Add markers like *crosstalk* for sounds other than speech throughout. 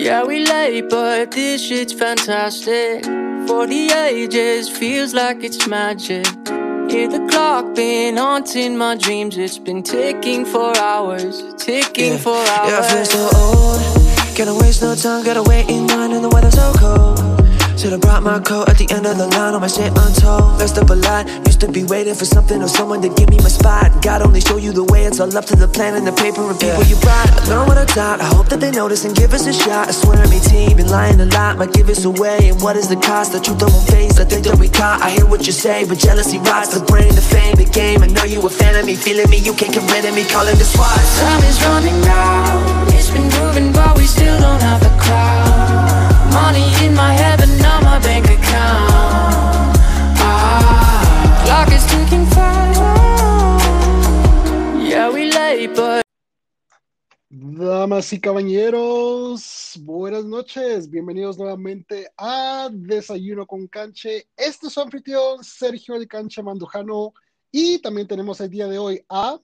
Yeah, we late, but this shit's fantastic. For the ages, feels like it's magic. Hear the clock been haunting my dreams. It's been ticking for hours, ticking for hours. Yeah, I feel so old. Gotta waste no time, gotta wait in line, and the weather's so cold. Should've brought my coat at the end of the line on my shit untold. Messed up a lot. Used to be waiting for something or someone to give me my spot. God only show you the way. It's all up to the plan and the paper and people you brought. I learned what I taught. I hope that they notice and give us a shot. I swear me team been lying a lot. Might give us away. And what is the cost? The truth I won't face. I think that we caught. I hear what you say, but jealousy rots the brain, the fame, the game. I know you a fan of me, feeling me. You can't get rid of me. Calling the SWAT. Time is running out. It's been moving, but we still don't have the crowd. Money in my head, but not my bank account. Ah, clock is ticking fast. Yeah, we late, but Damas y caballeros, buenas noches. Bienvenidos nuevamente a Desayuno con Canche. Este es su anfitrión Sergio de Cancha Mandujano y también tenemos el día de hoy a...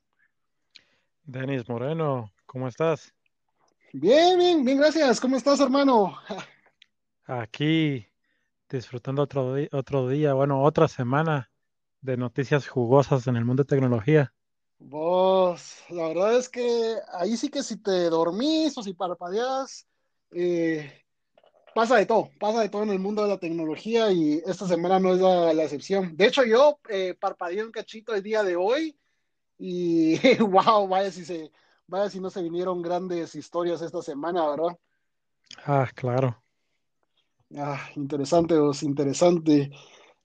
Denis Moreno, ¿cómo estás? Bien, bien, bien, gracias. ¿Cómo estás, hermano? Aquí disfrutando otro, otro día, bueno, otra semana de noticias jugosas en el mundo de tecnología. Vos, la verdad es que ahí sí que si te dormís o si parpadeas, eh, pasa de todo, pasa de todo en el mundo de la tecnología y esta semana no es la, la excepción. De hecho, yo eh, parpadeé un cachito el día de hoy y *laughs* wow, vaya si se, vaya si no se vinieron grandes historias esta semana, ¿verdad? Ah, claro. Ah, interesante, vos, interesante.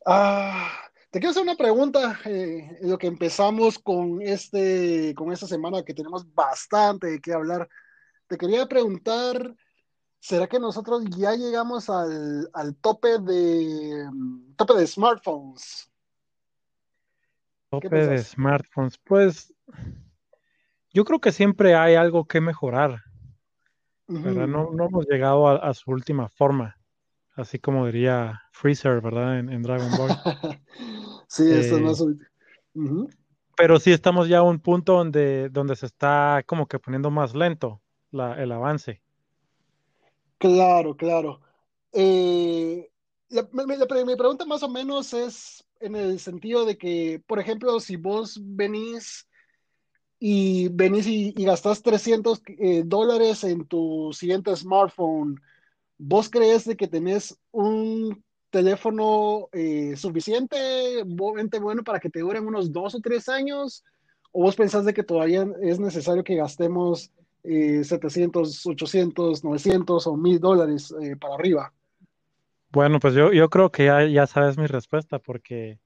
Ah, te quiero hacer una pregunta, eh, en lo que empezamos con este, con esta semana que tenemos bastante de qué hablar. Te quería preguntar, ¿será que nosotros ya llegamos al, al tope de mm, tope de smartphones? Tope de smartphones. Pues yo creo que siempre hay algo que mejorar. No, no hemos llegado a, a su última forma, así como diría Freezer, ¿verdad? En, en Dragon Ball. *laughs* Sí, esto es Eh, más. Ujú. pero sí estamos ya a un punto donde, donde se está como que poniendo más lento la, el avance. Claro, claro. Eh, la- mi pregunta más o menos es en el sentido de que, por ejemplo, si vos venís y venís y, y gastás 300 eh, dólares en tu siguiente smartphone, ¿vos crees de que tenés un teléfono eh, suficientemente bueno para que te duren unos dos o tres años? ¿O vos pensás de que todavía es necesario que gastemos eh, 700, 800, 900 o 1000 dólares eh, para arriba? Bueno, pues yo, yo creo que ya, ya sabes mi respuesta porque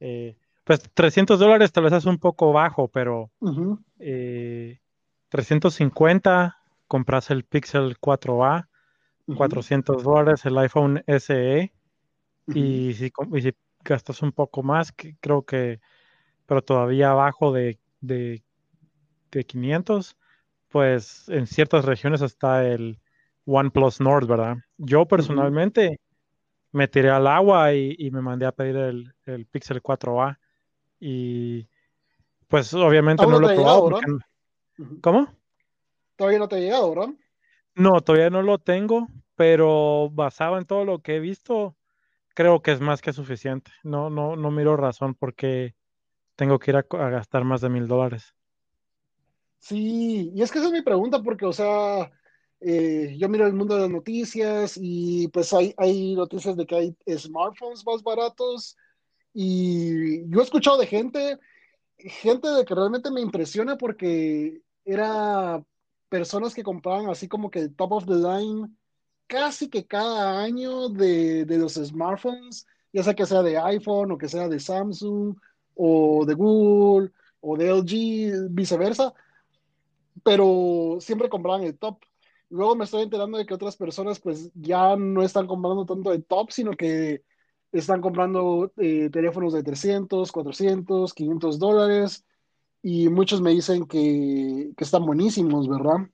eh, pues 300 dólares tal vez es un poco bajo, pero Ujú, eh, 350 compras el Pixel 4a, ujú, 400 dólares el iPhone SE y si, y si gastas un poco más, que creo que, pero todavía abajo de, de, de 500, pues en ciertas regiones está el OnePlus Nord, ¿verdad? Yo personalmente me tiré al agua y, y me mandé a pedir el, el Pixel 4a y pues obviamente no lo he llegado, probado. Ujú. ¿Cómo? Todavía no te ha llegado, ¿verdad? No, todavía no lo tengo, pero basado en todo lo que he visto, creo que es más que suficiente. No, no, no miro razón por qué tengo que ir a gastar más de mil dólares. Sí, y es que esa es mi pregunta porque, o sea, eh, yo miro el mundo de las noticias y pues hay, hay noticias de que hay smartphones más baratos y yo he escuchado de gente, gente de que realmente me impresiona porque era personas que compraban así como que el top of the line casi que cada año de, de los smartphones, ya sea que sea de iPhone o que sea de Samsung o de Google o de LG, viceversa pero siempre compraban el top. Luego me estoy enterando de que otras personas pues ya no están comprando tanto el top, sino que están comprando eh, teléfonos de 300, 400, 500 dólares y muchos me dicen que, que están buenísimos, ¿verdad?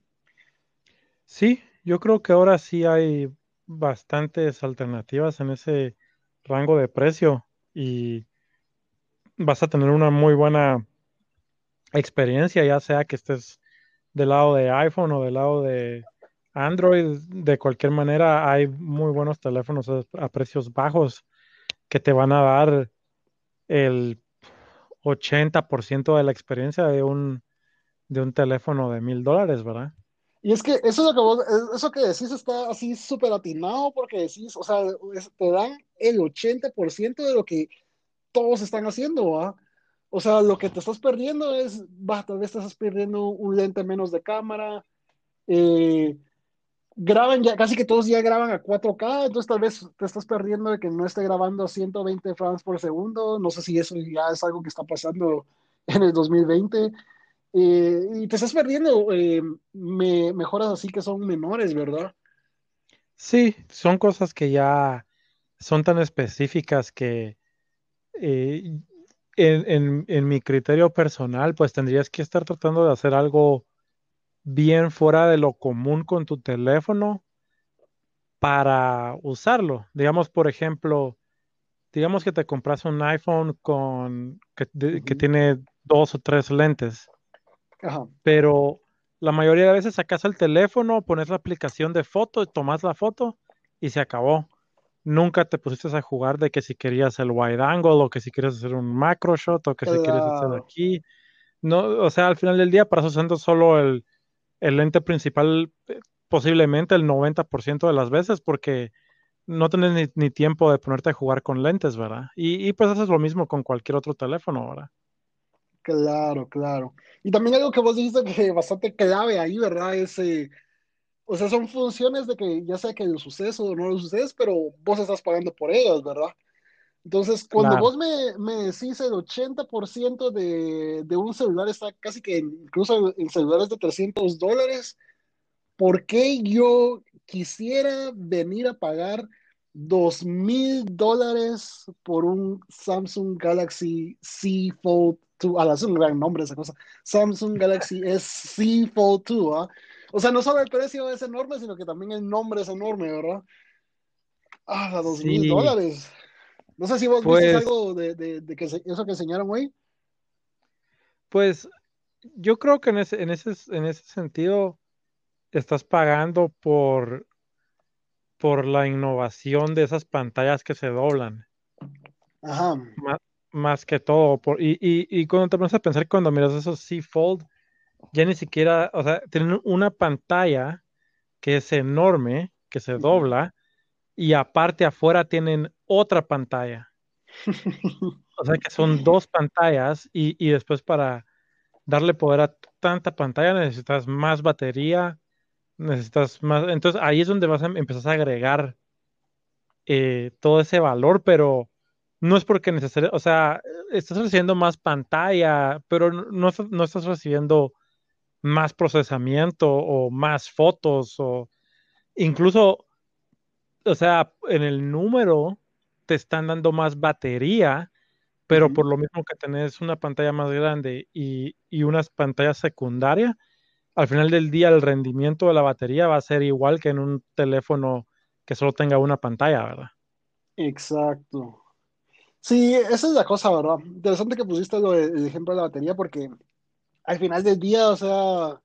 Sí, yo creo que ahora sí hay bastantes alternativas en ese rango de precio y vas a tener una muy buena experiencia, ya sea que estés del lado de iPhone o del lado de Android, de cualquier manera, hay muy buenos teléfonos a, precios bajos que te van a dar el 80% de la experiencia de un, de un teléfono de mil dólares, ¿verdad? Y es que eso, es lo que vos, eso que decís está así súper atinado porque decís, o sea, te dan el 80% de lo que todos están haciendo, ¿va? O sea, lo que te estás perdiendo es, va, tal vez te estás perdiendo un lente menos de cámara, eh, graban ya, casi que todos ya graban a 4K, entonces tal vez te estás perdiendo de que no esté grabando a 120 frames por segundo, no sé si eso ya es algo que está pasando en el 2020, eh, y te estás perdiendo eh, mejoras así que son menores, ¿verdad? Sí, son cosas que ya son tan específicas que eh, en, en, mi criterio personal, pues tendrías que estar tratando de hacer algo bien fuera de lo común con tu teléfono para usarlo. Digamos, por ejemplo, digamos que te compras un iPhone con que, que tiene dos o tres lentes. Pero la mayoría de veces sacas el teléfono, pones la aplicación de foto, tomas la foto y se acabó. Nunca te pusiste a jugar de que si querías el wide angle o que si quieres hacer un macro shot o que si quieres hacer aquí. No, o sea, al final del día para usando solo el, el lente principal eh, posiblemente el 90% de las veces porque no tienes ni, tiempo de ponerte a jugar con lentes, ¿verdad? Y, pues haces lo mismo con cualquier otro teléfono, ¿verdad? Claro, claro. Y también algo que vos dijiste que bastante clave ahí, ¿verdad? Es, eh, o sea, son funciones de que ya sea que lo suceso o no lo sucedes, pero vos estás pagando por ellas, ¿verdad? Entonces, cuando vos me, me, decís el 80% de, de un celular está casi que incluso en celulares de 300 dólares, ¿por qué yo quisiera venir a pagar dos mil dólares por un Samsung Galaxy Z Fold 2? Ah, es un gran nombre esa cosa. Samsung Galaxy *laughs* S Fold 2, ¿ah? O sea, no solo el precio es enorme, sino que también el nombre es enorme, ¿verdad? Ah, dos mil dólares. No sé si vos viste pues algo de, de, que eso que enseñaron hoy. Pues yo creo que en ese, en ese, en ese sentido estás pagando por, por la innovación de esas pantallas que se doblan. Ajá. Más, que todo. Por, y, y, y, cuando te pones a pensar, cuando miras esos C Fold, ya ni siquiera, o sea, tienen una pantalla que es enorme, que se dobla, y aparte afuera tienen otra pantalla. o sea que son *laughs* dos pantallas y, y, después para darle poder a tanta pantalla necesitas más batería, necesitas más. Entonces ahí es donde vas a empezar a agregar eh, todo ese valor, pero no es porque necesariamente, o sea, estás recibiendo más pantalla, pero no, no estás recibiendo más procesamiento o más fotos o incluso o sea, en el número te están dando más batería, pero por lo mismo que tenés una pantalla más grande y, y unas pantallas secundarias, al final del día el rendimiento de la batería va a ser igual que en un teléfono que solo tenga una pantalla, ¿verdad? Exacto. Sí, esa es la cosa, ¿verdad? Interesante que pusiste el ejemplo de la batería porque al final del día, o sea,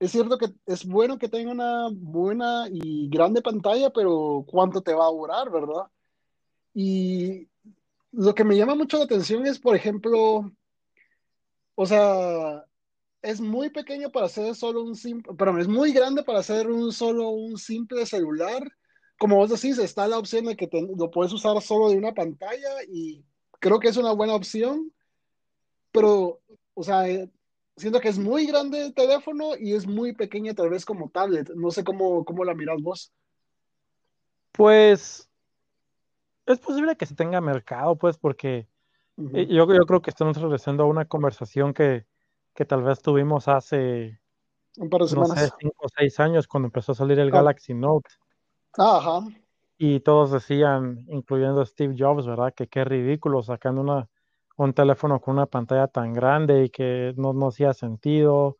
es cierto que es bueno que tenga una buena y grande pantalla, pero ¿cuánto te va a durar, verdad? Y lo que me llama mucho la atención es, por ejemplo, o sea, es muy pequeño para hacer solo un simple, pero es muy grande para hacer un solo un simple celular. Como vos decís, está la opción de que lo puedes usar solo de una pantalla y creo que es una buena opción, pero, o sea, siento que es muy grande el teléfono y es muy pequeña tal vez como tablet. No sé cómo, cómo la miras vos. Pues es posible que se tenga mercado, pues, porque eh, yo, yo, creo que estamos regresando a una conversación que, que tal vez tuvimos hace un par de semanas. No sé, cinco o seis años cuando empezó a salir el ah. Galaxy Note. Ajá. Y todos decían, incluyendo Steve Jobs, ¿verdad? Que qué ridículo sacando una un teléfono con una pantalla tan grande y que no, no hacía sentido.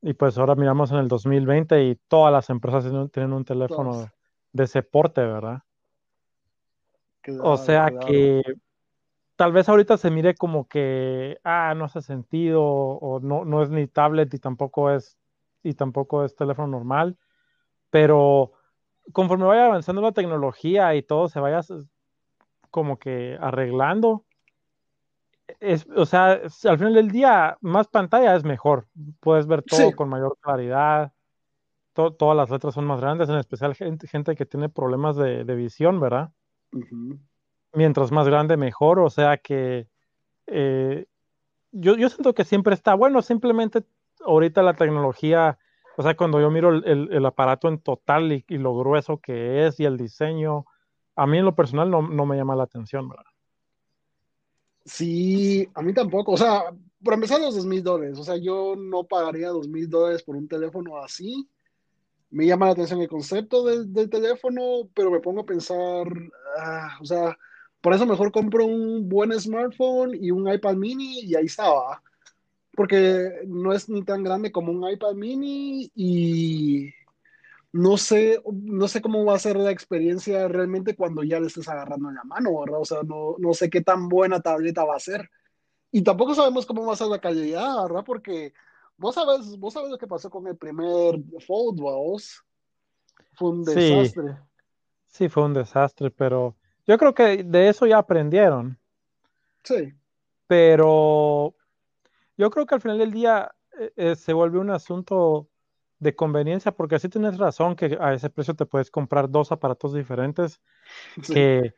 Y pues ahora miramos en el 2020 y todas las empresas tienen un teléfono de ese porte, ¿verdad? o sea que tal vez ahorita se mire como que, ah, no hace sentido, o no, no es ni tablet y tampoco es, y tampoco es teléfono normal, pero conforme vaya avanzando la tecnología y todo se vaya como que arreglando, es, o sea, al final del día, más pantalla es mejor. Puedes ver todo con mayor claridad. todas las letras son más grandes, en especial gente, gente que tiene problemas de, visión, ¿verdad? Mientras más grande, mejor. O sea que eh, yo, yo siento que siempre está bueno. Simplemente ahorita la tecnología, o sea, cuando yo miro el, aparato en total y, y, lo grueso que es y el diseño, a mí en lo personal no, no me llama la atención, ¿verdad? Sí, a mí tampoco. O sea, por empezar los dos mil dólares. O sea, yo no pagaría dos mil dólares por un teléfono así. Me llama la atención el concepto del, teléfono, pero me pongo a pensar, ah, o sea, por eso mejor compro un buen smartphone y un iPad mini y ahí estaba. Porque no es ni tan grande como un iPad mini y no sé, no sé cómo va a ser la experiencia realmente cuando ya le estés agarrando en la mano, ¿verdad? O sea, no, no sé qué tan buena tableta va a ser. Y tampoco sabemos cómo va a ser la calidad, ¿verdad? Porque vos sabes, vos sabes lo que pasó con el primer Fold, vos. Fue un desastre. Sí, fue un desastre, pero yo creo que de eso ya aprendieron. Sí. Pero yo creo que al final del día eh, eh, se vuelve un asunto de conveniencia, porque así tienes razón que a ese precio te puedes comprar dos aparatos diferentes *laughs* que,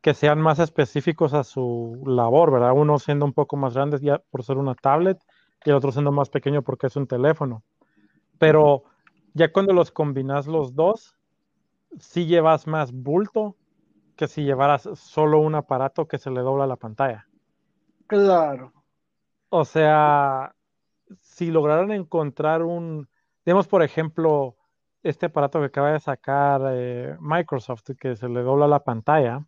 que, sean más específicos a su labor, ¿verdad? Uno siendo un poco más grande ya por ser una tablet y el otro siendo más pequeño porque es un teléfono. Pero ya cuando los combinas los dos, sí llevas más bulto que si llevaras solo un aparato que se le dobla la pantalla. Claro. O sea, si lograran encontrar un, Tenemos, por ejemplo, este aparato que acaba de sacar eh, Microsoft, que se le dobla la pantalla,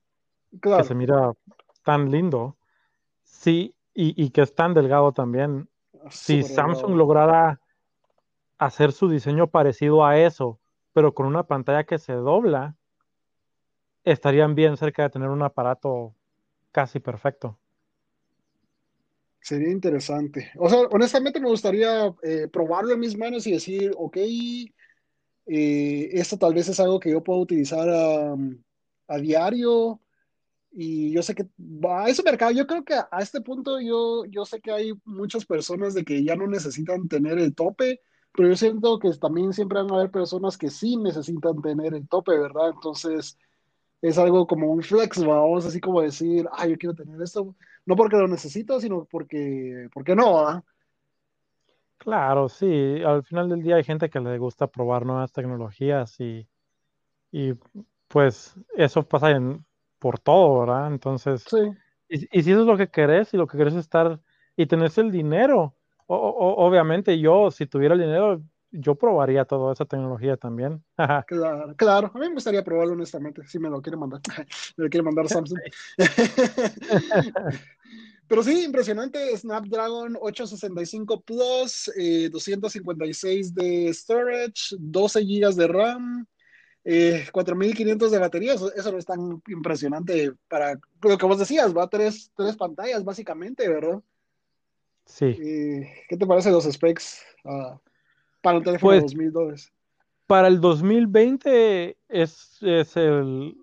que se mira tan lindo, sí, y, que es tan delgado también. si Samsung lograra hacer su diseño parecido a eso, pero con una pantalla que se dobla, estarían bien cerca de tener un aparato casi perfecto. Sería interesante. O sea, honestamente me gustaría eh, probarlo en mis manos y decir, ok, eh, esto tal vez es algo que yo puedo utilizar a, diario. Y yo sé que va a ese mercado, yo creo que a, este punto yo, yo sé que hay muchas personas de que ya no necesitan tener el tope, pero yo siento que también siempre van a haber personas que sí necesitan tener el tope, ¿verdad? Entonces es algo como un flex, vamos, así como decir, ah, yo quiero tener esto no porque lo necesito, sino porque, porque no. ¿ah? Claro, sí. Al final del día hay gente que le gusta probar nuevas tecnologías y, y pues eso pasa en, por todo, ¿verdad? Entonces, sí. y, si eso es lo que querés y lo que querés es estar y tenés el dinero, obviamente yo, si tuviera el dinero, yo probaría toda esa tecnología también. *laughs* claro, claro, a mí me gustaría probarlo honestamente, si me lo quiere mandar, *laughs* me lo quiere mandar Samsung. *laughs* Pero sí, impresionante, Snapdragon 865 Plus, 256 eh, de storage, 12 GB de RAM, 4500 eh, de batería, eso, no es tan impresionante para lo que vos decías, va a tres, tres pantallas básicamente, ¿verdad? Sí. Eh, ¿Qué te parece los specs ah, para un teléfono de 2000 pues, dólares? Para el 2020 es, es, el,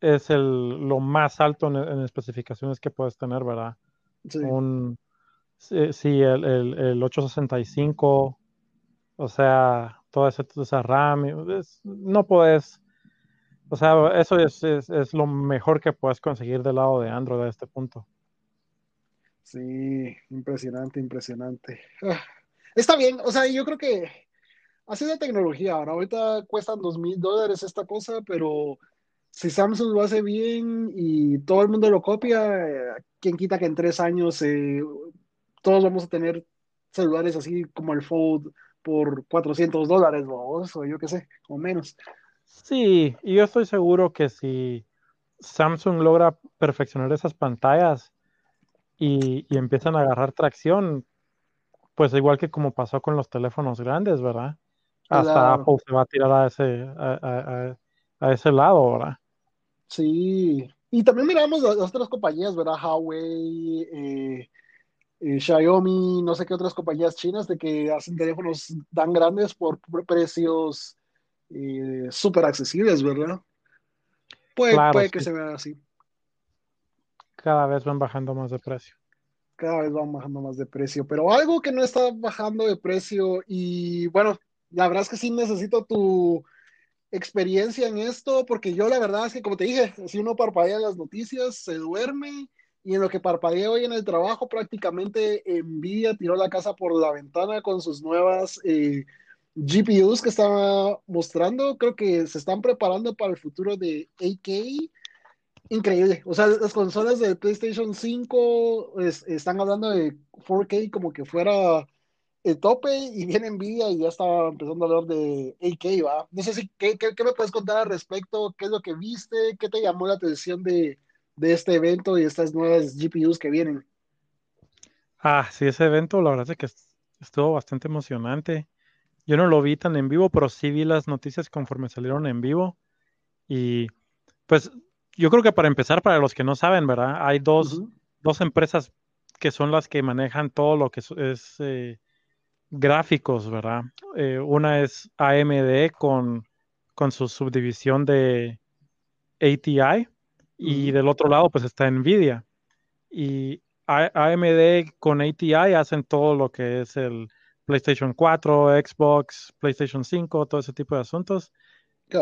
es el, lo más alto en especificaciones que puedes tener, ¿verdad? Sí. Un, sí, el, el, 865, o sea, toda esa, RAM, no puedes, o sea, eso es, es, lo mejor que puedes conseguir del lado de Android a este punto. Sí, impresionante, impresionante. Ah, está bien, o sea, yo creo que así de tecnología. Ahora, ahorita cuestan dos mil dólares esta cosa, pero si Samsung lo hace bien y todo el mundo lo copia, ¿quién quita que en tres años eh, todos vamos a tener celulares así como el Fold por 400 dólares o yo qué sé, o menos? Sí, y yo estoy seguro que si Samsung logra perfeccionar esas pantallas y, empiezan a agarrar tracción, pues igual que como pasó con los teléfonos grandes, ¿verdad? Hasta Apple se va a tirar a ese, a ese lado, ¿verdad? Sí, y también miramos las, otras compañías, ¿verdad? Huawei, eh, eh, Xiaomi, no sé qué otras compañías chinas de que hacen teléfonos tan grandes por precios eh, súper accesibles, ¿verdad? Puede, Claro, puede que sí. se vea así. Cada vez van bajando más de precio. Cada vez van bajando más de precio. Pero algo que no está bajando de precio y bueno, la verdad es que sí necesito tu experiencia en esto, porque yo la verdad es que como te dije, si uno parpadea las noticias, se duerme y en lo que parpadeé hoy en el trabajo, prácticamente Nvidia tiró la casa por la ventana con sus nuevas eh, GPUs que estaba mostrando. Creo que se están preparando para el futuro de AK. Increíble. O sea, las consolas del PlayStation 5 es- están hablando de 4K como que fuera el tope y viene Nvidia y ya está empezando a hablar de AK, ¿va? No sé si, ¿qué, qué, qué me puedes contar al respecto? ¿Qué es lo que viste? ¿Qué te llamó la atención de, de este evento y estas nuevas GPUs que vienen? Ah, sí, ese evento, la verdad es que est- estuvo bastante emocionante. Yo no lo vi tan en vivo, pero sí vi las noticias conforme salieron en vivo. Y pues yo creo que para empezar, para los que no saben, ¿verdad? Hay dos, dos empresas que son las que manejan todo lo que es, es, eh, gráficos, ¿verdad? Eh, una es AMD con, con su subdivisión de ATI y del otro lado pues está Nvidia. Y AMD con ATI hacen todo lo que es el PlayStation 4, Xbox, PlayStation 5, todo ese tipo de asuntos.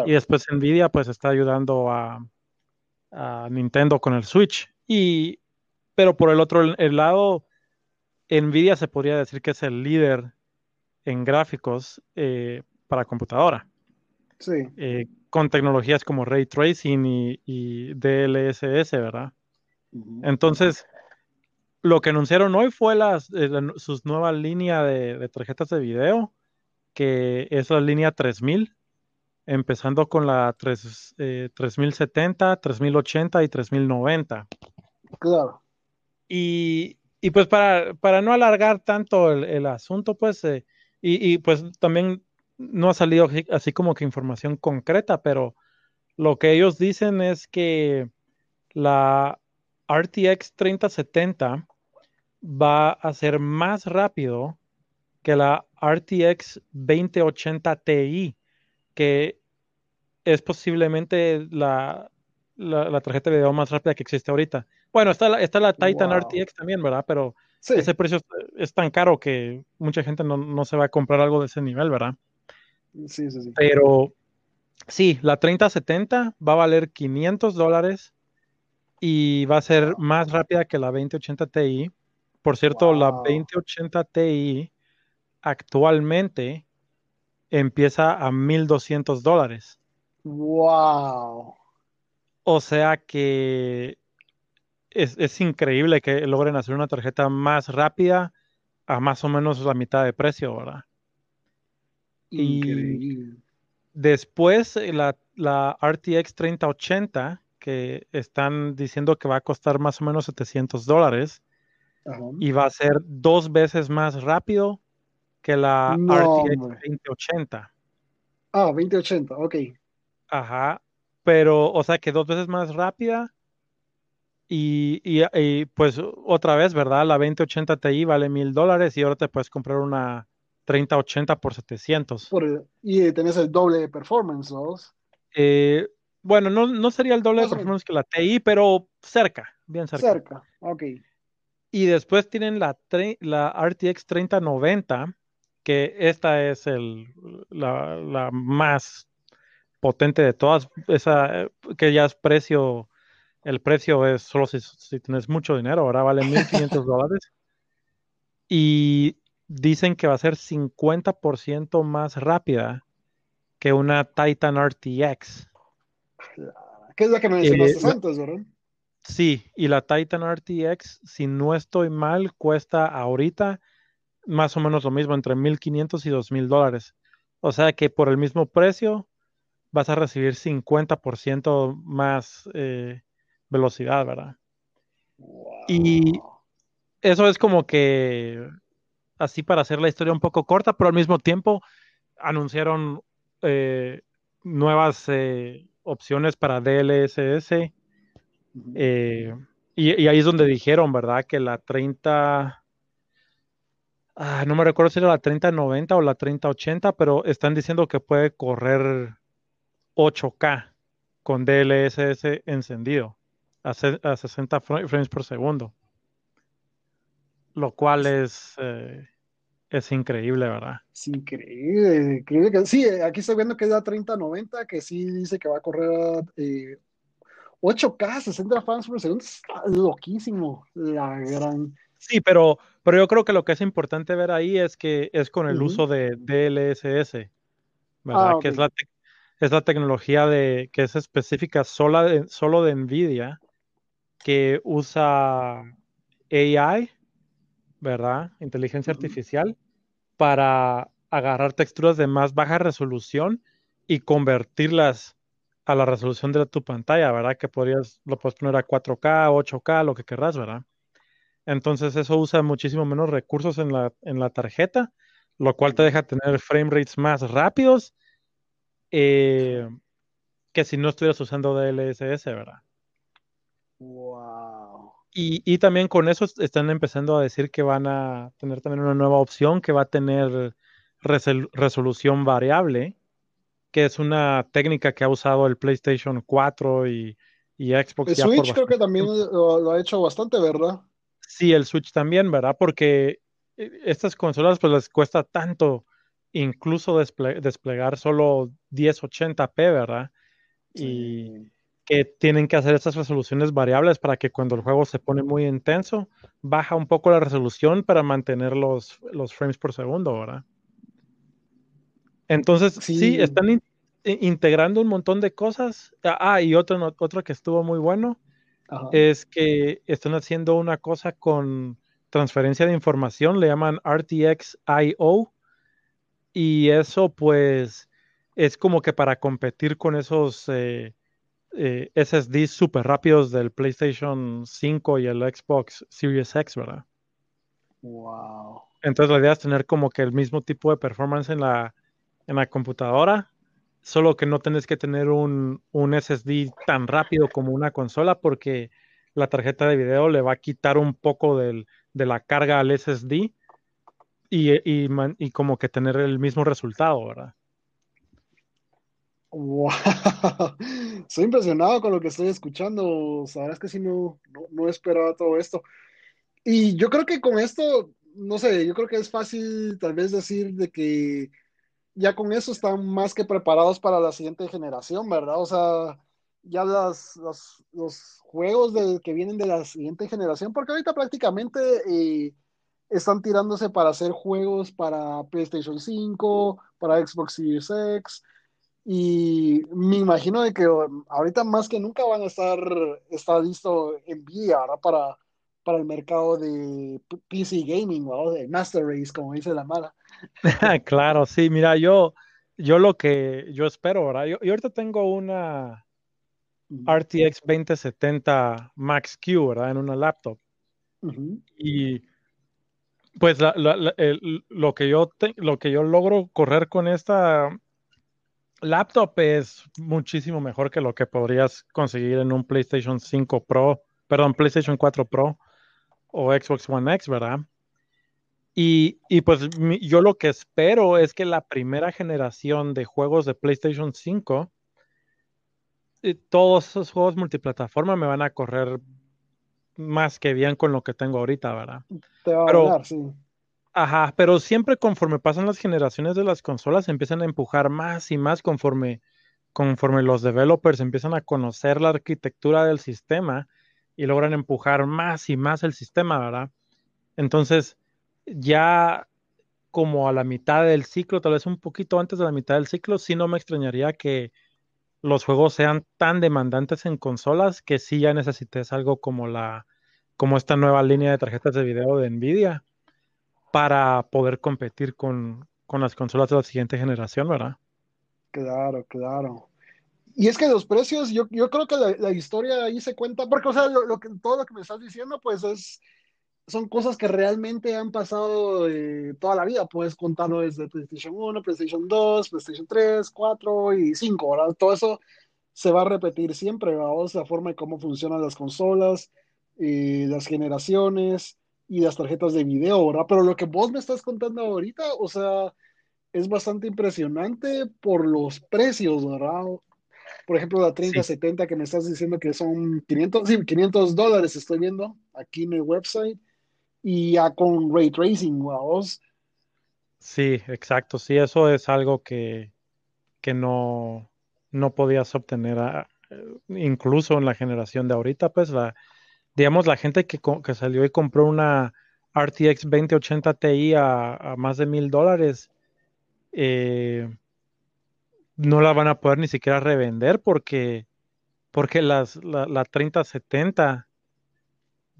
Y después Nvidia pues está ayudando a, a Nintendo con el Switch. Y, pero por el otro el lado, Nvidia se podría decir que es el líder en gráficos eh, para computadora, sí. eh, con tecnologías como Ray Tracing y, y DLSS, ¿verdad? Entonces, lo que anunciaron hoy fue las, eh, la- sus nuevas líneas de, de tarjetas de video, que es la línea 3000, empezando con la 3, eh, 3070, 3080 y 3090. Claro. Y, y pues para, para no alargar tanto el, el asunto, pues, eh, y, y, pues también no ha salido así, como que información concreta, pero lo que ellos dicen es que la RTX 3070 va a ser más rápido que la RTX 2080 Ti, que es posiblemente la, la, la tarjeta de video más rápida que existe ahorita. Bueno, está la, está la Titan Wow. RTX también, ¿verdad? Pero Sí, ese precio es, es tan caro que mucha gente no, no se va a comprar algo de ese nivel, ¿verdad? sí, sí, sí. Pero sí, la 3070 va a valer 500 dólares y va a ser más rápida que la 2080 Ti. Por cierto, la Wow. 2080 Ti actualmente empieza a 1200 dólares. Wow. O sea que es, es increíble que logren hacer una tarjeta más rápida a más o menos la mitad de precio, ¿verdad? Y después eh, la, la RTX 3080, que están diciendo que va a costar más o menos 700 dólares y va a ser dos veces más rápido que la No, RTX hombre. 2080. Ah, 2080, ok. Ajá, pero, o sea que dos veces más rápida y, y- y, pues otra vez, ¿verdad? La 2080 Ti vale mil dólares y ahora te puedes comprar una 3080 por 700. Por el- y tenés el doble de performance, ¿no? Eh, bueno, no, no sería el doble de performance que la Ti, pero cerca, bien cerca. Cerca, ok. Y después tienen la, la RTX 3090, que esta es el, la, la más potente de todas, esa eh, que ya es precio, el precio es solo si, si tienes mucho dinero, ahora vale 1.500 *laughs* dólares. Y dicen que va a ser 50% más rápida que una Titan RTX. ¿Qué es la que Eh, mencionaste la- antes, verdad? sí, y la Titan RTX, si no estoy mal, cuesta ahorita más o menos lo mismo, entre 1.500 y 2.000 dólares. O sea que por el mismo precio vas a recibir 50% más eh, velocidad, ¿verdad? Y eso es como que así para hacer la historia un poco corta, pero al mismo tiempo anunciaron eh, nuevas eh, opciones para DLSS. Eh, y, y ahí es donde dijeron, ¿verdad? Que la 30, ah, no me recuerdo si era la 3090 o la 3080, pero están diciendo que puede correr 8K con DLSS encendido a, 60 frames por segundo. Lo cual es, eh, es increíble, ¿verdad? Es increíble, increíble. Sí, aquí estoy viendo que es la 3090, que sí dice que va a correr eh, 8K, 60 frames por segundo. Está loquísimo, la gran. Sí, pero, pero yo creo que lo que es importante ver ahí es que es con el uso de DLSS, ¿verdad? Ah, que es la, es la tecnología de, que es específica sola solo de NVIDIA, que usa AI, ¿verdad? Inteligencia artificial, para agarrar texturas de más baja resolución y convertirlas a la resolución de tu pantalla, ¿verdad? Que podrías, lo puedes poner a 4K, 8K, lo que querrás, ¿verdad? Entonces eso usa muchísimo menos recursos en la, en la tarjeta, lo cual te deja tener frame rates más rápidos eh, que si no estuvieras usando DLSS, ¿verdad? Wow. Y, también con eso están empezando a decir que van a tener también una nueva opción que va a tener resolución variable, que es una técnica que ha usado el PlayStation 4 y, Xbox. El Switch creo que también lo, ha hecho bastante, ¿verdad? Sí, el Switch también, ¿verdad? Porque eh, estas consolas pues les cuesta tanto incluso desplegar solo 1080p, ¿verdad? Y que tienen que hacer estas resoluciones variables para que cuando el juego se pone muy intenso, baja un poco la resolución para mantener los, los frames por segundo, ¿verdad? Entonces, sí, están integrando un montón de cosas. Ah, ah y otro, otro que estuvo muy bueno es que están haciendo una cosa con transferencia de información, le llaman RTX IO, y eso pues es como que para competir con esos eh, eh, SSDs súper rápidos del PlayStation 5 y el Xbox Series X, ¿verdad? Wow. Entonces la idea es tener como que el mismo tipo de performance en la, en la computadora, solo que no tenés que tener un, un SSD tan rápido como una consola porque la tarjeta de video le va a quitar un poco del, de la carga al SSD y, y, como que tener el mismo resultado, ¿verdad? Wow. *laughs* Estoy impresionado con lo que estoy escuchando. Sabes que sí, no, no, esperaba todo esto. Y yo creo que con esto, no sé, yo creo que es fácil tal vez decir de que ya con eso están más que preparados para la siguiente generación, ¿verdad? O sea, ya las, los, juegos de, que vienen de la siguiente generación, porque ahorita prácticamente eh, están tirándose para hacer juegos para PlayStation 5, para Xbox Series X. Y me imagino de que ahorita más que nunca van a estar, está listo en VR para, para el mercado de PC Gaming, o de Master Race, como dice la mala. *laughs* claro, sí, mira, yo, yo lo que yo espero, ¿verdad? Yo, ahorita tengo una RTX 2070 Max Q, ¿verdad? En una laptop. Y pues lo, que yo lo que yo logro correr con esta laptop es muchísimo mejor que lo que podrías conseguir en un PlayStation 5 Pro, perdón, PlayStation 4 Pro o Xbox One X, ¿verdad? Y, pues yo lo que espero es que la primera generación de juegos de PlayStation 5, eh, todos esos juegos multiplataforma me van a correr más que bien con lo que tengo ahorita, ¿verdad? Te va pero, a hablar, sí. Ajá, pero siempre conforme pasan las generaciones de las consolas, empiezan a empujar más y más conforme, conforme los developers empiezan a conocer la arquitectura del sistema y logran empujar más y más el sistema, ¿verdad? Entonces, ya como a la mitad del ciclo, tal vez un poquito antes de la mitad del ciclo, sí no me extrañaría que los juegos sean tan demandantes en consolas que sí ya necesites algo como la como esta nueva línea de tarjetas de video de Nvidia para poder competir con, las consolas de la siguiente generación, ¿verdad? Claro, claro. Y es que los precios, yo, creo que la, historia ahí se cuenta, porque, o sea, lo, que, todo lo que me estás diciendo, pues es, son cosas que realmente han pasado eh, toda la vida. Puedes contarlo desde PlayStation 1, PlayStation 2, PlayStation 3, 4 y 5, ¿verdad? Todo eso se va a repetir siempre, ¿verdad? La forma de cómo funcionan las consolas, y las generaciones y las tarjetas de video, ¿verdad? Pero lo que vos me estás contando ahorita, o sea, es bastante impresionante por los precios, ¿verdad? Por ejemplo, la 3070 que me estás diciendo que son 500, sí, 500 dólares estoy viendo aquí en el website y ya con ray tracing, vamos. Sí, exacto. Sí, eso es algo que, que no, no podías obtener a, incluso en la generación de ahorita, pues la, digamos, la gente que, que salió y compró una RTX 2080 Ti a, más de mil dólares, eh, no la van a poder ni siquiera revender porque, porque las, la, la 3070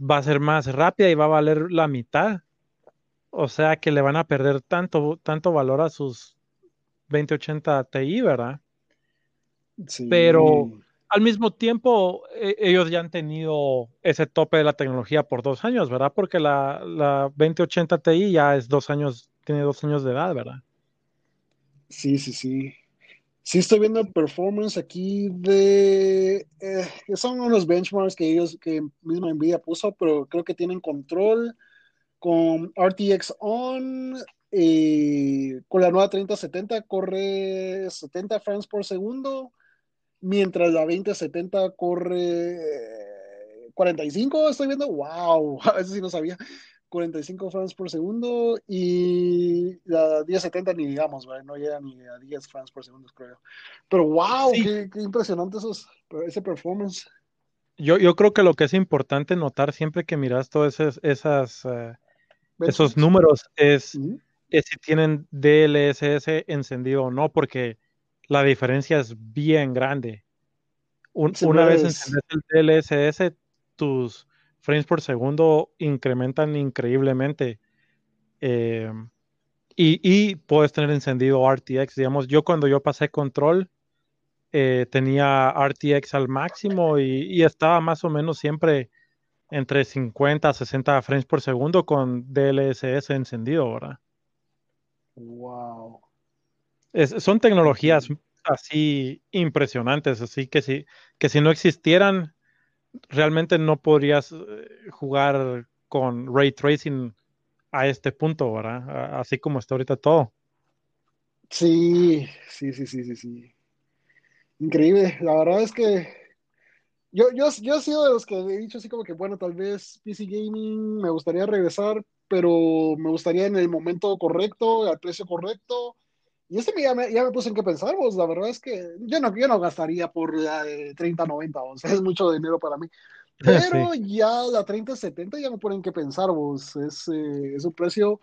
va a ser más rápida y va a valer la mitad. O sea que le van a perder tanto, tanto valor a sus 2080 Ti, ¿verdad? Sí. Pero al mismo tiempo, e, ellos ya han tenido ese tope de la tecnología por dos años, ¿verdad? Porque la, la 2080 Ti ya es dos años, tiene dos años de edad, ¿verdad? Sí, sí, sí. Sí estoy viendo performance aquí de... Eh, son unos benchmarks que ellos, que misma Nvidia puso, pero creo que tienen control con RTX On, eh, con la nueva 3070 corre 70 frames por segundo, mientras la 2070 corre 45, estoy viendo, wow, *laughs* a veces sí no sabía, 45 frames por segundo y la 1070 ni digamos, no llega ni a 10 frames por segundo, creo. Pero wow, qué, impresionante esos, ese performance. Yo, yo creo que lo que es importante notar siempre que miras todos esos, esas, eh, esos números es, es si tienen DLSS encendido o no, porque la diferencia es bien grande. una vez encendes el DLSS, tus frames por segundo incrementan increíblemente. Eh, y, puedes tener encendido RTX. Digamos, yo cuando yo pasé control, eh, tenía RTX al máximo y, estaba más o menos siempre entre 50 a 60 frames por segundo con DLSS encendido, ¿verdad? Wow. Son tecnologías así impresionantes, así que si, que si no existieran, realmente no podrías eh, jugar con ray tracing a este punto, ¿verdad? Así como está ahorita todo. Sí, sí, sí, sí, sí, sí. Increíble. La verdad es que yo, yo, yo he sido de los que he dicho así como que, bueno, tal vez PC Gaming me gustaría regresar, pero me gustaría en el momento correcto, al precio correcto y este ya me, ya me puse en qué pensar, vos. La verdad es que yo no, yo no gastaría por la de 30-90, o sea, es mucho dinero para mí. *laughs* Pero ya la 30-70 ya me ponen que pensar, vos. Es, eh, es un precio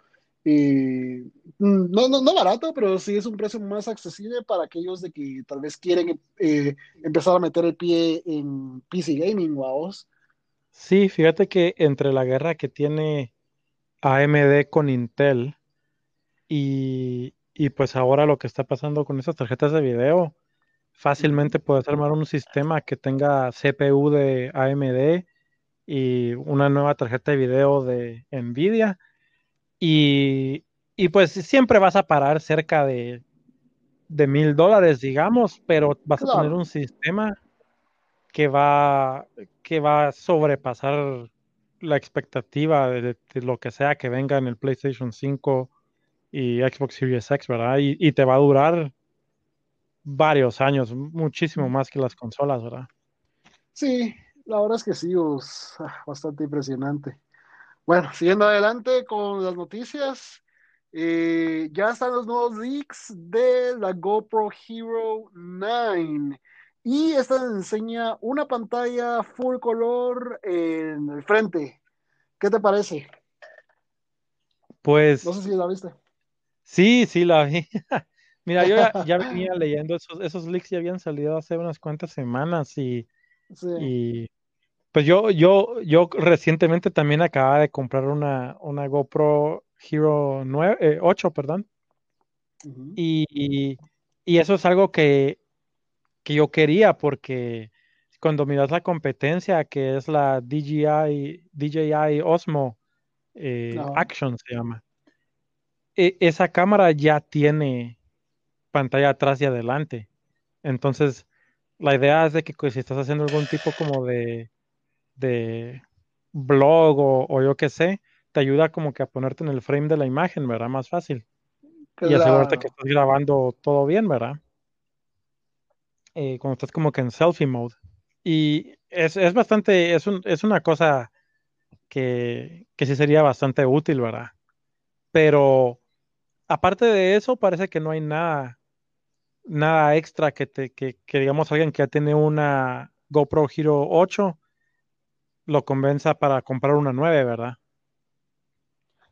eh, no, no, no, barato, pero sí es un precio más accesible para aquellos de que tal vez quieren eh, empezar a meter el pie en PC Gaming, vos. Sí, fíjate que entre la guerra que tiene AMD con Intel y, y pues ahora lo que está pasando con esas tarjetas de video, fácilmente puedes armar un sistema que tenga CPU de AMD y una nueva tarjeta de video de Nvidia. Y, pues siempre vas a parar cerca de, de mil dólares, digamos, pero vas a tener un sistema que va, que va a sobrepasar la expectativa de, de, lo que sea que venga en el PlayStation 5 y Xbox Series X, ¿verdad? Y, te va a durar varios años, muchísimo más que las consolas, ¿verdad? Sí, la verdad es que sí, pues, bastante impresionante. Bueno, siguiendo adelante con las noticias, eh, ya están los nuevos leaks de la GoPro Hero 9 y esta enseña una pantalla full color en el frente. ¿Qué te parece? Pues. No sé si la viste. Sí, sí, la vi. *laughs* Mira, yo ya, *laughs* venía leyendo esos, esos leaks ya habían salido hace unas cuantas semanas y, y pues yo, yo, yo recientemente también acababa de comprar una, una GoPro Hero 9, 8, eh, perdón. y, y, eso es algo que, que yo quería porque cuando miras la competencia que es la DJI, DJI Osmo eh, Action se llama e, esa cámara ya tiene pantalla atrás y adelante. Entonces, la idea es de que pues, si estás haciendo algún tipo como de, de blog o, yo qué sé, te ayuda como que a ponerte en el frame de la imagen, ¿verdad? Más fácil. Y asegurarte que estás grabando todo bien, ¿verdad? eh, cuando estás como que en selfie mode. Y es, es bastante, es, un, es una cosa que, que sí sería bastante útil, ¿verdad? Pero aparte de eso, parece que no hay nada, nada extra que, te, que, que digamos alguien que ya tiene una GoPro Hero 8 lo convenza para comprar una 9, ¿verdad?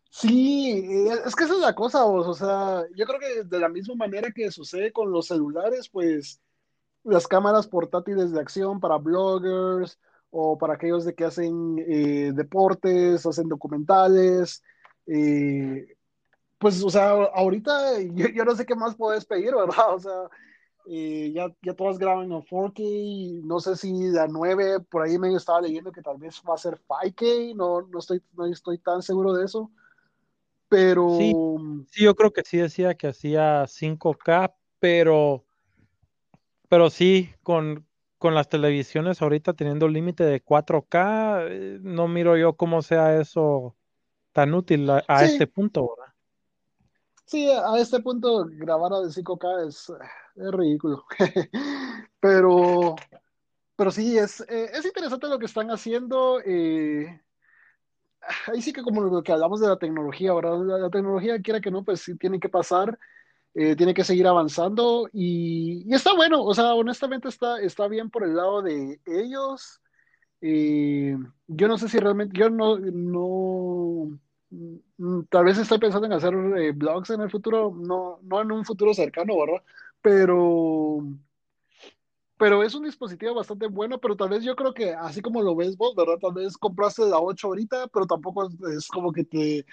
Sí, eh, es que esa es la cosa, vos, o sea, yo creo que de la misma manera que sucede con los celulares, pues las cámaras portátiles de acción para bloggers o para aquellos de que hacen eh, deportes, hacen documentales, eh, pues, o sea, ahorita yo, yo no sé qué más puedes pedir, ¿verdad? O sea, eh, ya, ya todas graban en 4K, no sé si la 9, por ahí medio estaba leyendo que tal vez va a ser 5K, no, no, estoy, no estoy tan seguro de eso, pero... Sí, sí, yo creo que sí decía que hacía 5K, pero, pero sí, con, con las televisiones ahorita teniendo límite de 4K, eh, no miro yo cómo sea eso tan útil a, a sí, este punto, ¿verdad? Sí, a este punto grabar a 5K es, ridículo, *laughs* pero... Pero sí, es, eh, es interesante lo que están haciendo. eh, ahí sí que como lo que hablamos de la tecnología, ¿verdad? La, tecnología, quiera que no, pues sí tiene que pasar, eh, tiene que seguir avanzando y, y está bueno, o sea, honestamente está, está bien por el lado de ellos. Eh, yo no sé si realmente, yo no, no, tal vez estoy pensando en hacer eh, blogs en el futuro, no, no en un futuro cercano, ¿verdad? Pero... Pero es un dispositivo bastante bueno, pero tal vez yo creo que así como lo ves vos, ¿verdad? Tal vez compraste la 8 ahorita, pero tampoco es, como que te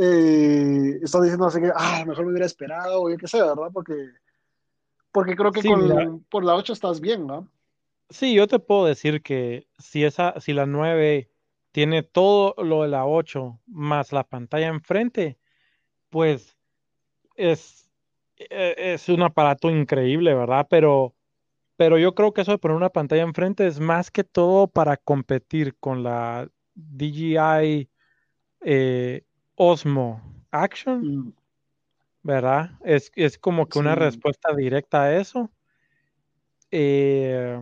eh, estás diciendo así que, ah, mejor me hubiera esperado, o yo qué sé, ¿verdad? Porque, porque creo que Sí, con, por la 8 estás bien, ¿no? sí, yo te puedo decir que si esa, si la 9 tiene todo lo de la 8 más la pantalla enfrente, pues es, e- es un aparato increíble, ¿verdad? Pero, pero yo creo que eso de poner una pantalla enfrente es más que todo para competir con la DJI eh, Osmo Action, Mm, ¿verdad? Es, es como que una sí, respuesta directa a eso, eh,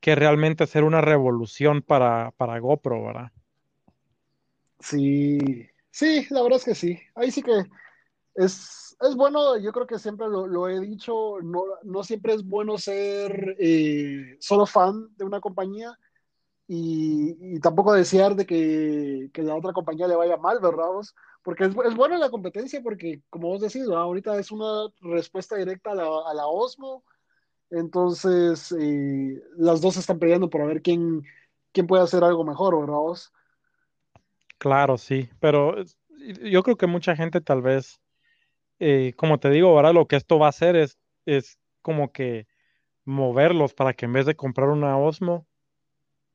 que realmente hacer una revolución para, para GoPro, ¿verdad? Sí, sí, la verdad es que sí. Ahí sí que es, es bueno, yo creo que siempre lo, he dicho, no, no siempre es bueno ser eh, solo fan de una compañía y, y tampoco desear de que, que la otra compañía le vaya mal, ¿verdad? vos? Porque es, es buena la competencia porque, como vos decís, ¿verdad? ahorita es una respuesta directa a la, a la Osmo, entonces eh, las dos están peleando por ver quién, quién puede hacer algo mejor, ¿verdad? vos? Claro, sí, pero es- yo creo que mucha gente tal vez, eh, como te digo, ahora lo que esto va a hacer es, es como que moverlos para que en vez de comprar una Osmo,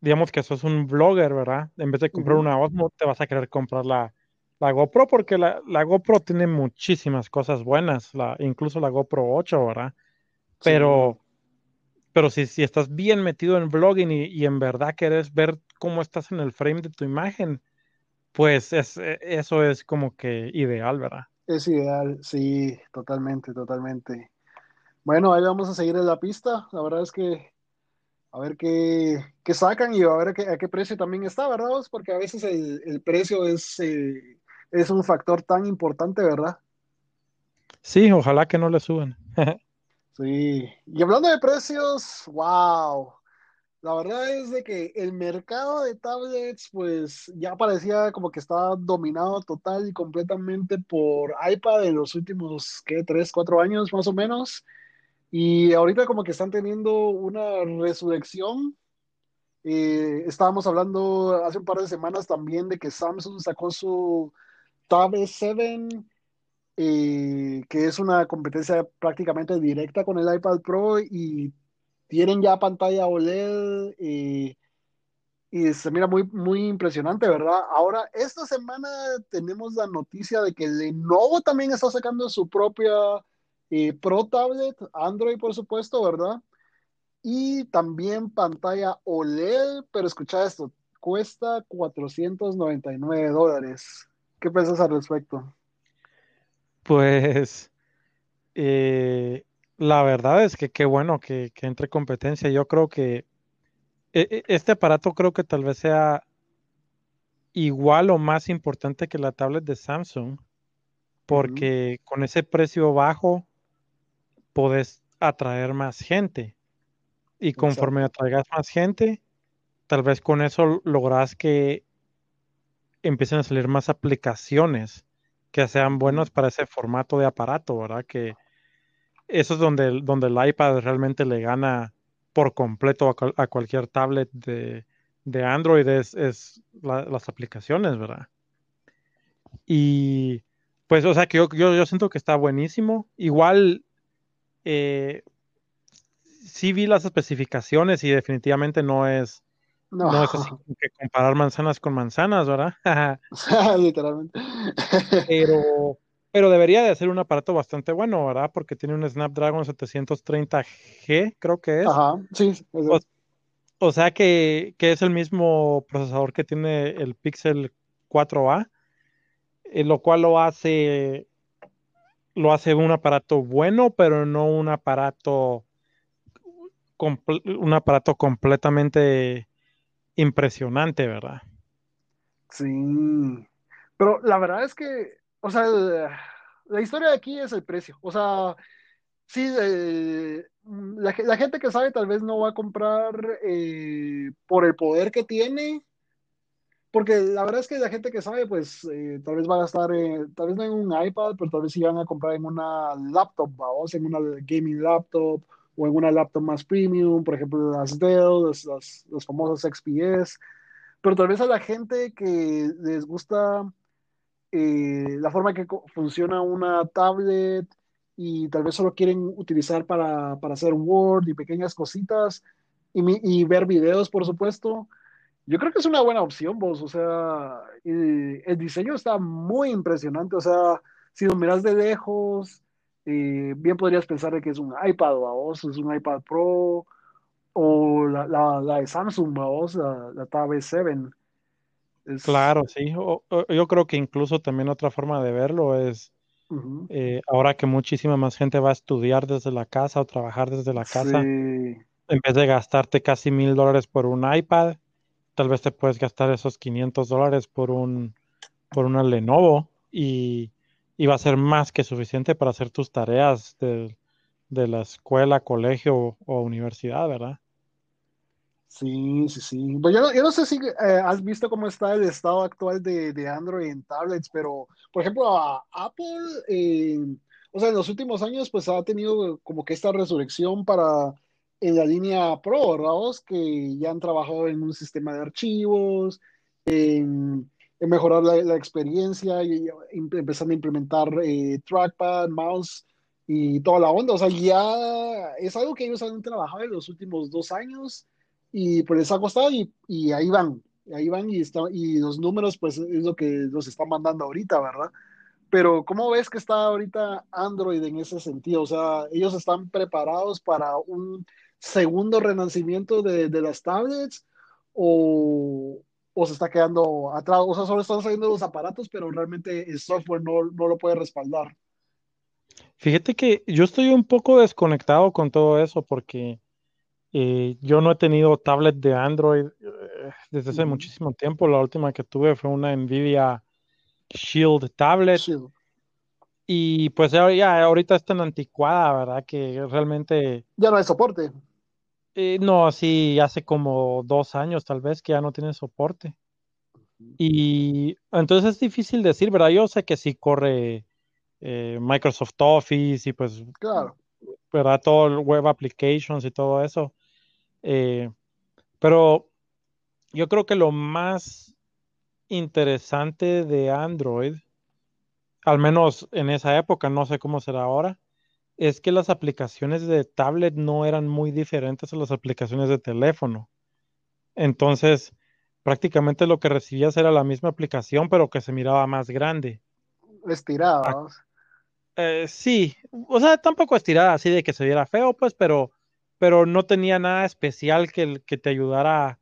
digamos que sos un blogger, ¿verdad? En vez de comprar una Osmo, te vas a querer comprar la, la GoPro porque la, la GoPro tiene muchísimas cosas buenas, la, incluso la GoPro 8, ¿verdad? Sí, Pero, pero si, si estás bien metido en blogging y, y en verdad querés ver cómo estás en el frame de tu imagen, pues es, e- eso es como que ideal, ¿verdad? es ideal, sí, totalmente, totalmente. Bueno, ahí vamos a seguir en la pista, la verdad es que a ver qué, qué sacan y a ver a qué, a qué precio también está, ¿verdad? Porque a veces el, el precio es, eh, es un factor tan importante, ¿verdad? Sí, ojalá que no le suban. *laughs* Sí. Y hablando de precios, wow. La verdad es de que el mercado de tablets, pues ya parecía como que estaba dominado total y completamente por iPad en los últimos, ¿qué? Tres, cuatro años más o menos. Y ahorita como que están teniendo una resurrección Eh, estábamos hablando hace un par de semanas también de que Samsung sacó su Tab S7, eh, que es una competencia prácticamente directa con el iPad Pro y tienen ya pantalla OLED y se mira muy, muy impresionante, ¿verdad? Ahora, esta semana tenemos la noticia de que Lenovo también está sacando su propia eh, Pro Tablet, Android por supuesto, ¿verdad? Y también pantalla OLED, pero escucha esto, cuesta 499 dólares. ¿Qué piensas al respecto? Pues eh, la verdad es que qué bueno que, que entre competencia. Yo creo que e, e, este aparato creo que tal vez sea igual o más importante que la tablet de Samsung, porque con ese precio bajo podés atraer más gente. Y conforme atraigas más gente, tal vez con eso logras que empiecen a salir más aplicaciones que sean buenas para ese formato de aparato, ¿verdad? Que eso es donde, donde el iPad realmente le gana por completo a, cualquier tablet de, Android, es, las aplicaciones, ¿verdad? Y pues, o sea, que yo, yo, siento que está buenísimo. Igual, eh, sí vi las especificaciones y definitivamente no es, no. es así que comparar manzanas con manzanas, ¿verdad? *laughs* *laughs* Literalmente. pero, pero debería de ser un aparato bastante bueno, ¿verdad? Porque tiene un Snapdragon 730G, creo que es. Ajá, sí. O, sea que, es el mismo procesador que tiene el Pixel 4A, eh, lo cual lo hace lo hace un aparato bueno, pero no un aparato un aparato completamente impresionante, ¿verdad? Sí. Pero la verdad es que o sea, la historia de aquí es el precio. O sea, sí, la, gente que sabe tal vez no va a comprar eh, por el poder que tiene, porque la verdad es que la gente que sabe, pues eh, tal vez va a gastar, tal vez no en un iPad, pero tal vez sí van a comprar en una laptop, vamos, en una gaming laptop o en una laptop más premium, por ejemplo, las Dell, las, las, las famosas XPS. Pero tal vez a la gente que les gusta eh, la forma que funciona una tablet y tal vez solo quieren utilizar para, hacer Word y pequeñas cositas y, ver videos, por supuesto. Yo creo que es una buena opción, vos. O sea, el diseño está muy impresionante. O sea, si lo miras de lejos, eh, bien podrías pensar de que es un iPad, vos, es un iPad Pro o la, la, de Samsung, vos, la, la Tab 7 Claro, sí. yo creo que incluso también otra forma de verlo es eh, ahora que muchísima más gente va a estudiar desde la casa o trabajar desde la casa, en vez de gastarte casi mil dólares por un iPad, tal vez te puedes gastar esos 500 dólares por un por una Lenovo y, va a ser más que suficiente para hacer tus tareas de, de la escuela, colegio o universidad, ¿verdad? Sí, sí, sí. Pues yo, no, sé si eh, has visto cómo está el estado actual de, Android en tablets, pero por ejemplo Apple, eh, o sea, en los últimos años pues ha tenido como que esta resurrección para en la línea Pro, ¿verdad? Que ya han trabajado en un sistema de archivos, en, mejorar la, experiencia y, empezando a implementar eh, trackpad, mouse y toda la onda. O sea, ya es algo que ellos han trabajado en los últimos dos años y pues les ha costado y, ahí van, ahí van y, está, y los números pues es lo que los están mandando ahorita, ¿verdad? Pero ¿cómo ves que está ahorita Android en ese sentido? O sea, ellos están preparados para un segundo renacimiento de, de las tablets o, o, se está quedando atrás, o sea, solo están saliendo los aparatos, pero realmente el software no, no lo puede respaldar. Fíjate que yo estoy un poco desconectado con todo eso porque eh, yo no he tenido tablet de Android eh, desde hace muchísimo tiempo. La última que tuve fue una Nvidia Shield tablet. Y pues ya, ahorita está tan anticuada, ¿verdad? Que realmente... Ya no hay soporte. Eh, no, sí, hace como dos años tal vez que ya no tiene soporte. Y entonces es difícil decir, ¿verdad? Yo sé que sí corre Microsoft Office y pues... Claro. ¿Verdad? Todo el web applications y todo eso. Eh, pero yo creo que lo más interesante de Android, al menos en esa época, no sé cómo será ahora, es que las aplicaciones de tablet no eran muy diferentes a las aplicaciones de teléfono. Entonces, prácticamente lo que recibías era la misma aplicación, pero que se miraba más grande. Estirada. Eh, sí, o sea, tampoco estirada así de que se viera feo, pues, pero pero no tenía nada especial que, que te ayudara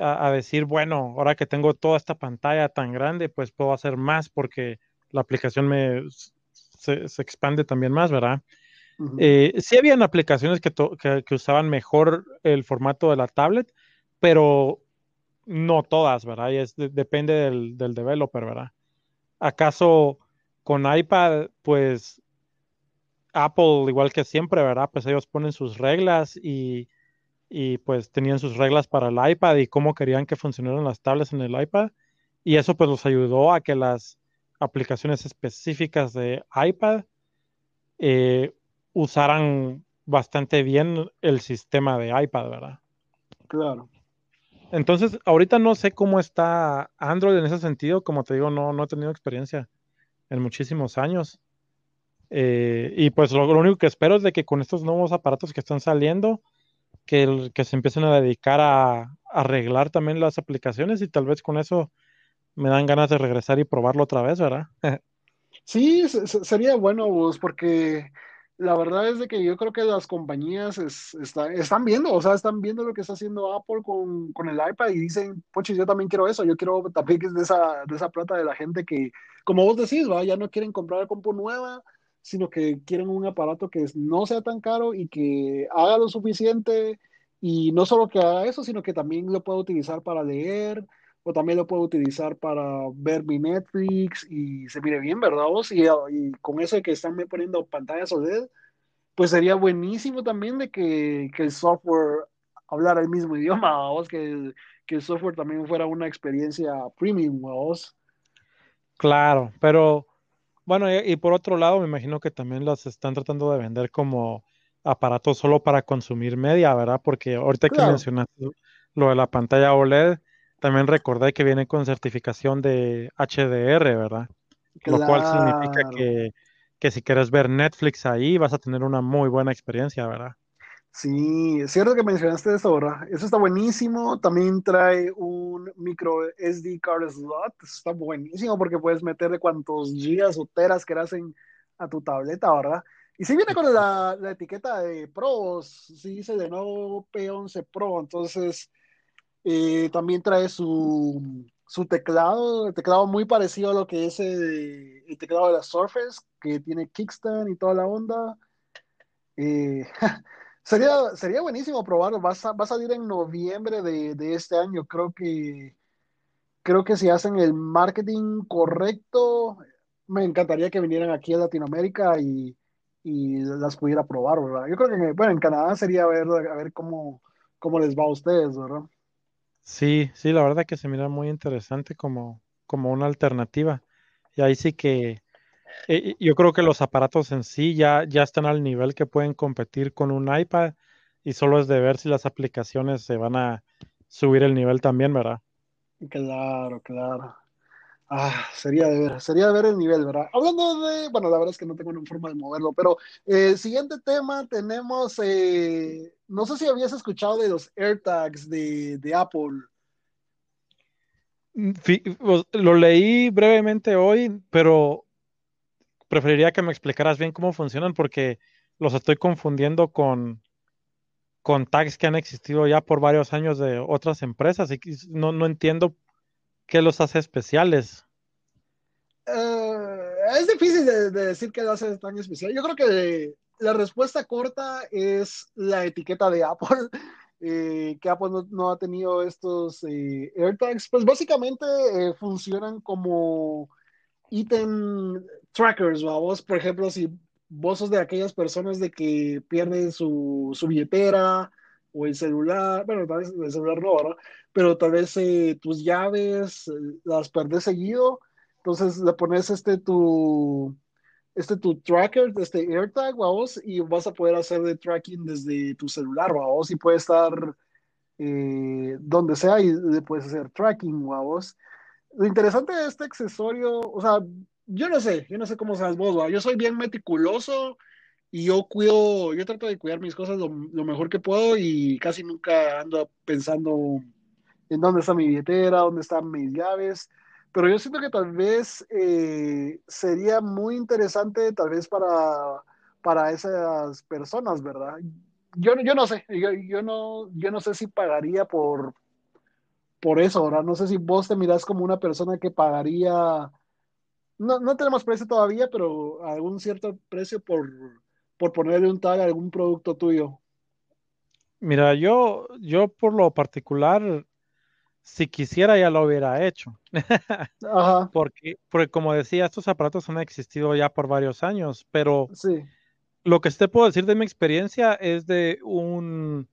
a, decir, bueno, ahora que tengo toda esta pantalla tan grande, pues puedo hacer más porque la aplicación me se, expande también más, ¿verdad? Eh, sí habían aplicaciones que, que, usaban mejor el formato de la tablet, pero no todas, ¿verdad? Y es, depende del, del developer, ¿verdad? ¿Acaso con iPad, pues Apple, igual que siempre, ¿verdad? Pues ellos ponen sus reglas y, y, pues tenían sus reglas para el iPad y cómo querían que funcionaran las tablets en el iPad. Y eso pues los ayudó a que las aplicaciones específicas de iPad eh, usaran bastante bien el sistema de iPad, ¿verdad? Claro. Entonces, ahorita no sé cómo está Android en ese sentido, como te digo, no, no he tenido experiencia en muchísimos años. Eh, y pues lo, único que espero es de que con estos nuevos aparatos que están saliendo, que, que se empiecen a dedicar a, arreglar también las aplicaciones y tal vez con eso me dan ganas de regresar y probarlo otra vez, ¿verdad? *laughs* sí, sería bueno, vos, porque la verdad es de que yo creo que las compañías están viendo, o sea, están viendo lo que está haciendo Apple con, con el iPad y dicen, poches, yo también quiero eso, yo quiero también que de esa, de esa plata de la gente que, como vos decís, ya no quieren comprar compu nueva, sino que quieren un aparato que no sea tan caro y que haga lo suficiente y no solo que haga eso, sino que también lo pueda utilizar para leer o también lo puedo utilizar para ver mi Netflix y se mire bien, ¿verdad vos? Y, y con eso de que están poniendo pantallas OLED, pues sería buenísimo también de que, que el software hablara el mismo *laughs* idioma, vos, que que el software también fuera una experiencia premium, vos. Claro, pero bueno, y, por otro lado, me imagino que también las están tratando de vender como aparatos solo para consumir media, ¿verdad? Porque ahorita que mencionaste lo de la pantalla OLED, también recordé que viene con certificación de HDR, ¿verdad? Lo cual significa que, que, si quieres ver Netflix ahí vas a tener una muy buena experiencia, ¿verdad? Sí, es cierto que mencionaste eso, ¿verdad? Eso está buenísimo. También trae un micro SD card slot. está buenísimo porque puedes meterle cuantos gigas o teras quieras en, a tu tableta, ¿verdad? Y si viene con la, la etiqueta de Pro, sí dice de nuevo P11 Pro, entonces eh, también trae su, su teclado, el teclado muy parecido a lo que es el, teclado de la Surface, que tiene kickstand y toda la onda. Eh, *laughs* sería, sería buenísimo probarlo. Va a, va a salir en noviembre de, de, este año. Creo que, creo que si hacen el marketing correcto, me encantaría que vinieran aquí a Latinoamérica y, y las pudiera probar, ¿verdad? Yo creo que, bueno, en Canadá sería ver, a ver cómo, cómo les va a ustedes, ¿verdad? Sí, sí, la verdad que se mira muy interesante como, como una alternativa. Y ahí sí que eh, yo creo que los aparatos en sí ya, ya están al nivel que pueden competir con un iPad y solo es de ver si las aplicaciones se van a subir el nivel también, ¿verdad? Claro, claro. Ah, sería de ver, sería de ver el nivel, ¿verdad? Hablando de, bueno, la verdad es que no tengo una forma de moverlo, pero el eh, siguiente tema tenemos, eh, no sé si habías escuchado de los AirTags de, de Apple. Mm, lo leí brevemente hoy, pero preferiría que me explicaras bien cómo funcionan porque los estoy confundiendo con, con tags que han existido ya por varios años de otras empresas y no, no entiendo ¿Qué los hace especiales? Eh, es difícil de, decir qué los hace tan especial. Yo creo que la respuesta corta es la etiqueta de Apple. *laughs* Eh, que Apple no, ha tenido estos eh, AirTags, pues básicamente funcionan como item trackers, vos, por ejemplo, si vos sos de aquellas personas de que pierden su, su billetera o el celular, bueno, tal vez el celular no. Pero tal vez eh, tus llaves eh, las perdes seguido, entonces le pones este tu, este tu tracker, este AirTag, vamos, y vas a poder hacer de tracking desde tu celular, vamos, y puede estar eh, donde sea y le puedes hacer tracking, vamos. Lo interesante de este accesorio, o sea, yo no sé, yo no sé cómo seas vos, yo soy bien meticuloso y yo cuido, yo trato de cuidar mis cosas lo, mejor que puedo y casi nunca ando pensando en dónde está mi billetera, dónde están mis llaves, pero yo siento que tal vez eh, sería muy interesante tal vez para, para esas personas, ¿verdad? Yo, yo no sé, yo, yo, no, yo no sé si pagaría por, por eso, ¿verdad? No sé si vos te mirás como una persona que pagaría, no, no tenemos precio todavía, pero algún cierto precio por por ponerle un tag a algún producto tuyo? Mira, yo, yo por lo particular, si quisiera ya lo hubiera hecho. *laughs* Ajá, Porque, porque como decía, estos aparatos han existido ya por varios años, pero sí. lo que sí te puedo decir de mi experiencia es de un,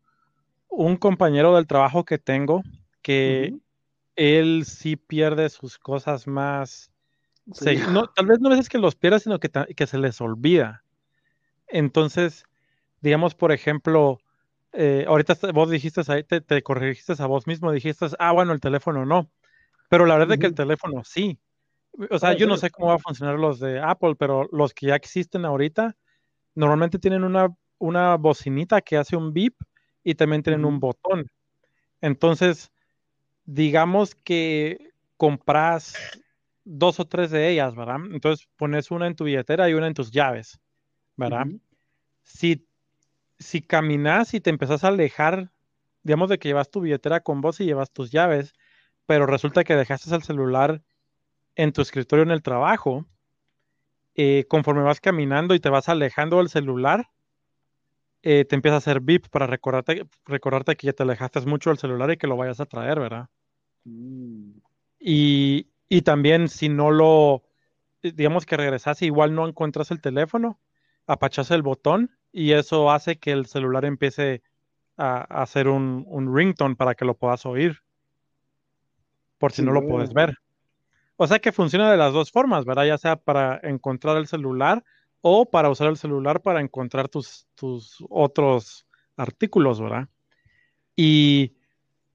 un compañero del trabajo que tengo que él sí pierde sus cosas más. Sí. se- no, tal vez no es que los pierda, sino que, se les olvida. Entonces, digamos, por ejemplo, eh, ahorita vos dijiste ahí, te, te corregiste a vos mismo, dijiste, ah, bueno, el teléfono no. Pero la verdad es que el teléfono sí. O sea, Ah, ¿en yo no sé cómo va a funcionar los de Apple, pero los que ya existen ahorita normalmente tienen una, una bocinita que hace un beep y también tienen un botón. Entonces, digamos que compras dos o tres de ellas, ¿verdad? Entonces pones una en tu billetera y una en tus llaves, ¿verdad? Si, si caminas y te empezás a alejar, digamos de que llevas tu billetera con vos y llevas tus llaves, pero resulta que dejaste el celular en tu escritorio en el trabajo, eh, conforme vas caminando y te vas alejando del celular, eh, te empieza a hacer beep para recordarte, recordarte que ya te alejaste mucho del celular y que lo vayas a traer, ¿verdad? Mm, Y, y también si no lo, digamos que regresas y igual no encuentras el teléfono, apachas el botón y eso hace que el celular empiece a, a hacer un, un ringtone para que lo puedas oír, por si Sí, no lo puedes ver. O sea que funciona de las dos formas, ¿verdad? Ya sea para encontrar el celular o para usar el celular para encontrar tus, tus otros artículos, ¿verdad? Y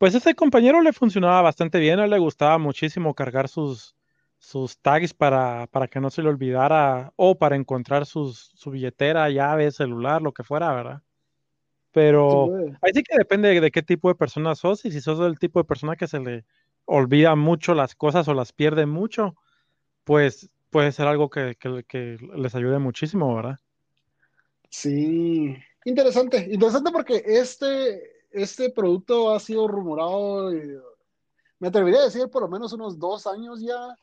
pues ese compañero le funcionaba bastante bien, a él le gustaba muchísimo cargar sus, sus tags para, para que no se le olvidara o para encontrar sus, su billetera, llave, celular, lo que fuera, ¿verdad? Pero ahí sí que depende de, qué tipo de persona sos y si sos del tipo de persona que se le olvida mucho las cosas o las pierde mucho, pues puede ser algo que, que- que les ayude muchísimo, ¿verdad? Sí, interesante, interesante porque este, este producto ha sido rumorado, eh, me atrevería a decir por lo menos unos dos años ya,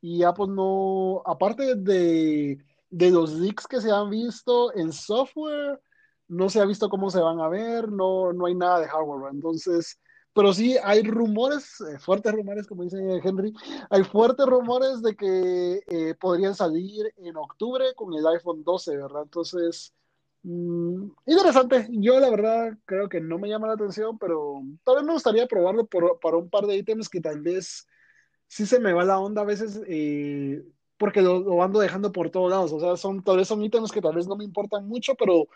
y ya pues no, aparte de, de los leaks que se han visto en software, no se ha visto cómo se van a ver, no, no hay nada de hardware, entonces, pero sí hay rumores, eh, fuertes rumores, como dice Henry, hay fuertes rumores de que eh, podrían salir en octubre con el iPhone 12, ¿verdad? Entonces... Mm, interesante. Yo la verdad creo que no me llama la atención, pero tal vez me gustaría probarlo por, para un par de ítems que tal vez sí se me va la onda a veces eh, porque lo, lo ando dejando por todos lados. O sea, son, tal vez son ítems que tal vez no me importan mucho, pero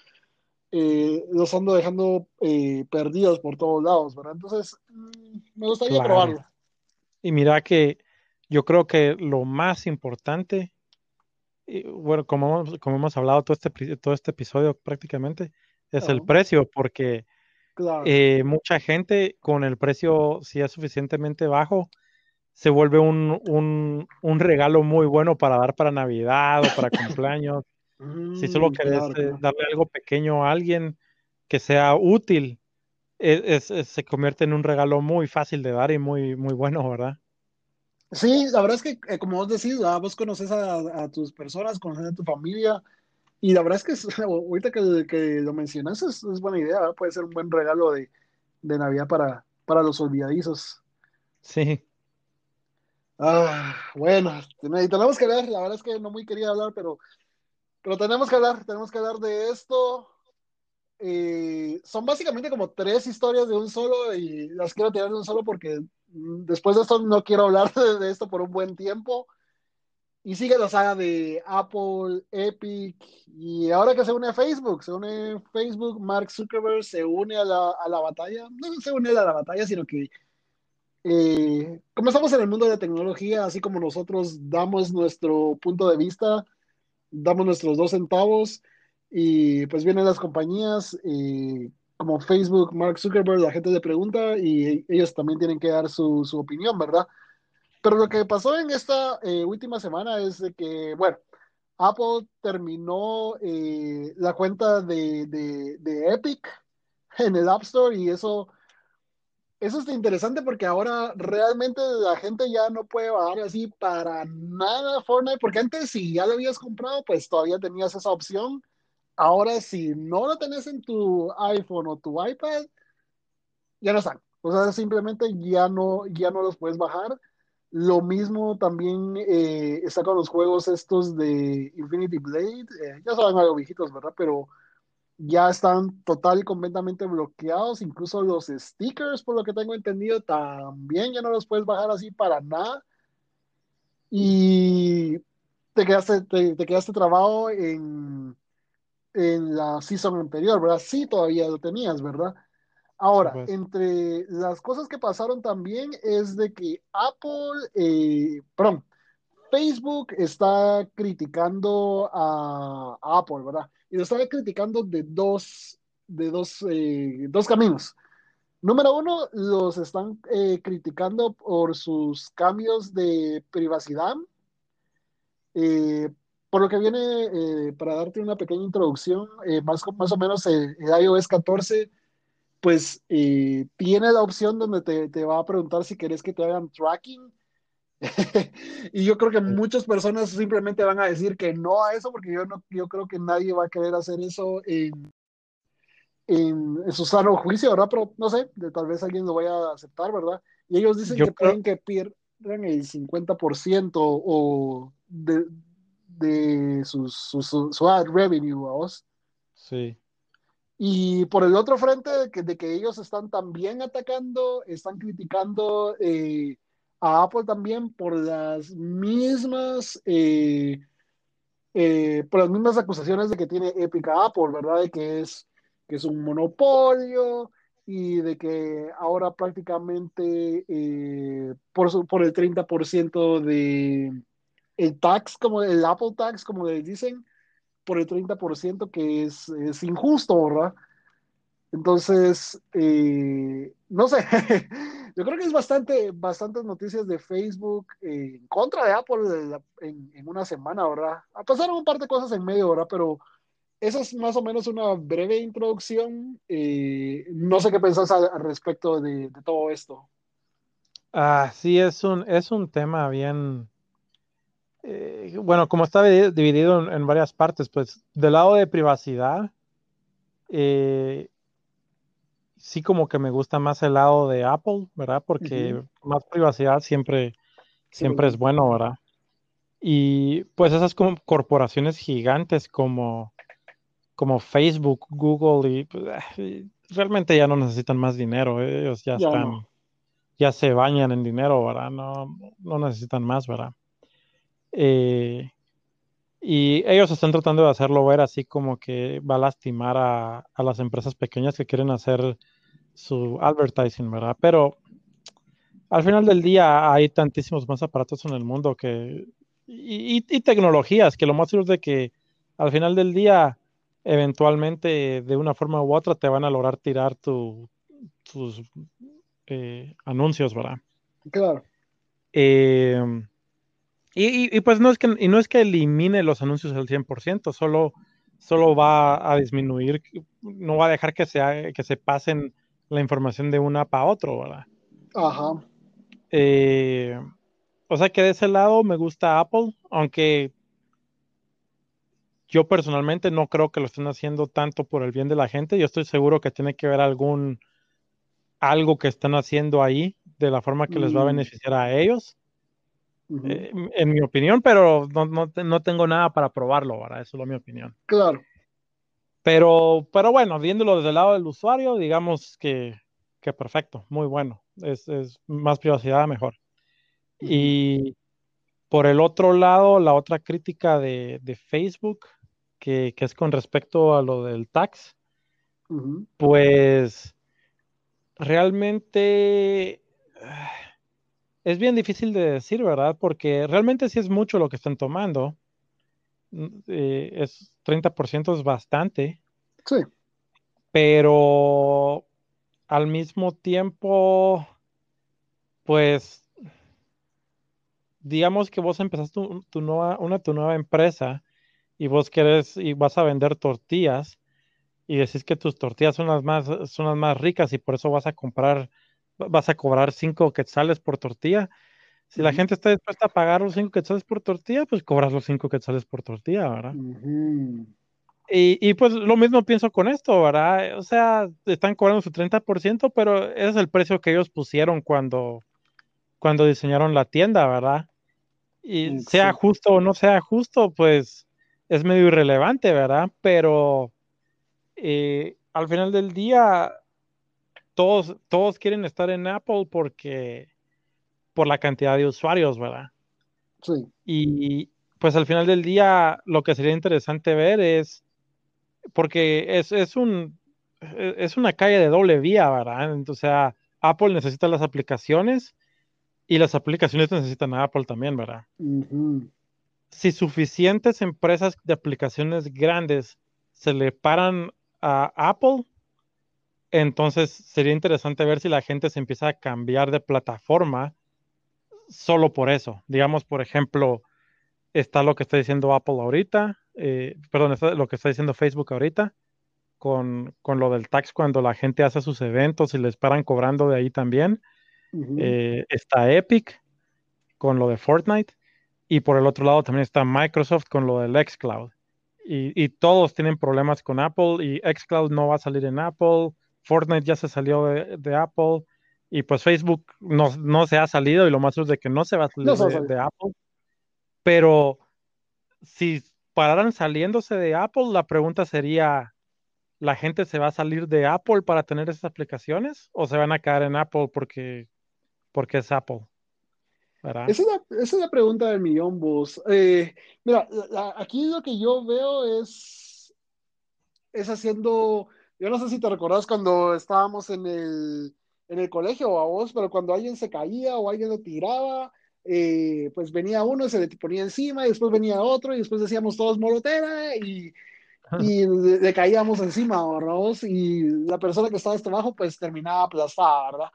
eh, los ando dejando eh, perdidos por todos lados, ¿verdad? Entonces, mm, me gustaría Claro. probarlo. Y mira que yo creo que lo más importante, y, bueno, como, hemos- como hemos hablado todo este, todo este episodio prácticamente, es el precio, porque claro. eh, mucha gente con el precio, si es suficientemente bajo, se vuelve un, un, un regalo muy bueno para dar para Navidad o para cumpleaños. *laughs* Si solo Mm, querés claro, eh, claro. darle algo pequeño a alguien que sea útil, es- es- es- se convierte en un regalo muy fácil de dar y muy, muy bueno, ¿verdad? Sí, la verdad es que, eh, como vos decís, ¿verdad? vos conoces a, a tus personas, conoces a tu familia, y la verdad es que es- *laughs* ahorita que, que lo mencionas es, es buena idea, ¿verdad? Puede ser un buen regalo de, de Navidad para, para los olvidadizos. Sí, Ah, bueno, ten- tenemos que ver, la verdad es que no muy quería hablar, pero, pero tenemos que hablar, tenemos que hablar de esto. Eh, son básicamente como tres historias de un solo y las quiero tirar de un solo porque mm, después de esto no quiero hablar *laughs* de, de esto por un buen tiempo. Y sigue la saga de Apple, Epic, y ahora que se une a Facebook, se une Facebook, Mark Zuckerberg se une a la, a la batalla, no se une a la batalla, sino que eh, como estamos en el mundo de la tecnología, así como nosotros damos nuestro punto de vista, damos nuestros dos centavos, y pues vienen las compañías eh, como Facebook, Mark Zuckerberg, la gente le pregunta y ellos también tienen que dar su, su opinión, ¿verdad? Pero lo que pasó en esta eh, última semana es de que, bueno, Apple terminó eh, la cuenta de, de, de, Epic *laughs* en el App Store y eso, eso está interesante porque ahora realmente la gente ya no puede bajar así para nada Fortnite, porque antes si ya lo habías comprado, pues todavía tenías esa opción. Ahora, si no lo tenés en tu iPhone o tu iPad, ya no están. O sea, simplemente ya no, ya no los puedes bajar. Lo mismo también eh, está con los juegos estos de Infinity Blade. Eh, ya saben algo viejitos, ¿verdad? Pero ya están total y completamente bloqueados. Incluso los stickers, por lo que tengo entendido, también ya no los puedes bajar así para nada. Y te quedaste, te, te quedaste trabado en, en la season anterior, ¿verdad? Sí, todavía lo tenías, ¿verdad? Ahora, Pues, entre las cosas que pasaron también es de que Apple, eh, perdón, Facebook está criticando a, a Apple, ¿verdad? Y lo está criticando de dos, de dos, eh, dos caminos. Número uno, los están eh, criticando por sus cambios de privacidad. Eh, por lo que viene, eh, para darte una pequeña introducción, eh, más, más o menos el, el iOS 14 pues eh, tiene la opción donde te, te, va a preguntar si querés que te hagan tracking. *laughs* y yo creo que muchas personas simplemente van a decir que no a eso, porque yo, no, yo creo que nadie va a querer hacer eso en, en, en su sano juicio, ¿verdad? Pero no sé, de, tal vez alguien lo vaya a aceptar, ¿verdad? Y ellos dicen yo que creo, pueden que pierdan el 50% o de, de su, su, su, su ad revenue, ¿vos? sí. Y por el otro frente, de que, de que ellos están también atacando, están criticando eh, a Apple también por las mismas, eh, eh, por las mismas acusaciones de que tiene Epic a Apple, ¿verdad? De que es, que es un monopolio y de que ahora prácticamente eh, por, su, por el 30% de el tax, como el Apple tax, como les dicen, por el 30% que es, injusto, ¿verdad? Entonces, eh, no sé, *laughs* yo creo que es bastante, bastantes noticias de Facebook en contra de Apple en, en, una semana, ¿verdad? Pasaron un par de cosas en medio, ¿verdad? Pero esa es más o menos una breve introducción. Eh, no sé qué pensás al, al respecto de, de, todo esto. Ah, sí, es un, es un tema bien, eh, bueno, como está dividido en, en, varias partes, pues del lado de privacidad, eh, sí como que me gusta más el lado de Apple, ¿verdad? Porque uh -huh. más privacidad siempre, siempre sí. es bueno, ¿verdad? Y pues esas como corporaciones gigantes como, como Facebook, Google, y, pues, realmente ya no necesitan más dinero, ellos ya, ya están, no. ya se bañan en dinero, ¿verdad? No, no necesitan más, ¿verdad? Eh, y ellos están tratando de hacerlo ver así como que va a lastimar a, a, las empresas pequeñas que quieren hacer su advertising, ¿verdad? Pero al final del día hay tantísimos más aparatos en el mundo que y, y, y tecnologías que lo más seguro es de que al final del día eventualmente de una forma u otra te van a lograr tirar tu, tus eh, anuncios, ¿verdad? Claro. Eh, y, y, pues no es que, y no es que elimine los anuncios al 100%, solo, solo va a disminuir, no va a dejar que se, que se pasen la información de una para otro, ¿verdad? Ajá. Eh, o sea que de ese lado me gusta Apple, aunque yo personalmente no creo que lo estén haciendo tanto por el bien de la gente. Yo estoy seguro que tiene que haber algún algo que están haciendo ahí de la forma que mm. les va a beneficiar a ellos. Uh -huh. eh, en mi opinión, pero no, no, no, tengo nada para probarlo, ¿verdad? Eso es mi opinión. Claro. Pero, pero bueno, viéndolo desde el lado del usuario, digamos que, que perfecto, muy bueno. Es, es, más privacidad, mejor. Uh -huh. Y por el otro lado, la otra crítica de, de Facebook, que, que, es con respecto a lo del tax, uh -huh. pues realmente es bien difícil de decir, ¿verdad? Porque realmente sí es mucho lo que están tomando. Eh, es 30% es bastante. Sí. Pero al mismo tiempo, pues, digamos que vos empezaste tu, tu nueva, una tu nueva empresa y vos querés y vas a vender tortillas y decís que tus tortillas son las más, son las más ricas y por eso vas a comprar vas a cobrar cinco quetzales por tortilla. Si uh -huh. la gente está dispuesta a pagar los cinco quetzales por tortilla, pues cobras los cinco quetzales por tortilla, ¿verdad? Uh -huh. Y, pues lo mismo pienso con esto, ¿verdad? O sea, están cobrando su 30%, pero ese es el precio que ellos pusieron cuando, cuando diseñaron la tienda, ¿verdad? Y sea justo o no sea justo, pues es medio irrelevante, ¿verdad? Pero eh, al final del día, todos, todos quieren estar en Apple porque por la cantidad de usuarios, ¿verdad? Sí. Y pues al final del día, lo que sería interesante ver es, porque es, es un, e, es una calle de doble vía, ¿verdad? O sea, Apple necesita las aplicaciones y las aplicaciones necesitan a Apple también, ¿verdad? Si suficientes empresas de aplicaciones grandes se le paran a Apple, entonces sería interesante ver si la gente se empieza a cambiar de plataforma solo por eso. Digamos, por ejemplo, está lo que está diciendo Apple ahorita, eh, perdón, está lo que está diciendo Facebook ahorita, con, lo del tax cuando la gente hace sus eventos y les paran cobrando de ahí también. Eh, está Epic con lo de Fortnite. Y por el otro lado también está Microsoft con lo del xCloud. Y, y todos tienen problemas con Apple y xCloud no va a salir en Apple. Fortnite ya se salió de, Apple. Y pues Facebook no, se ha salido y lo más es de que no se va a salir de, Apple. Pero si pararan saliéndose de Apple, la pregunta sería, ¿la gente se va a salir de Apple para tener esas aplicaciones? ¿O se van a quedar en Apple porque, porque es Apple? Esa es, la, esa es la pregunta del millón, vos. Eh, mira, aquí lo que yo veo es, es haciendo, yo no sé si te recordás cuando estábamos en el, en el colegio a vos, pero cuando alguien se caía o alguien lo tiraba, eh, pues venía uno y se le ponía encima y después venía otro y después decíamos todos molotera y, y le, caíamos encima, ¿verdad? Y la persona que estaba hasta abajo pues terminaba aplastada, ¿verdad?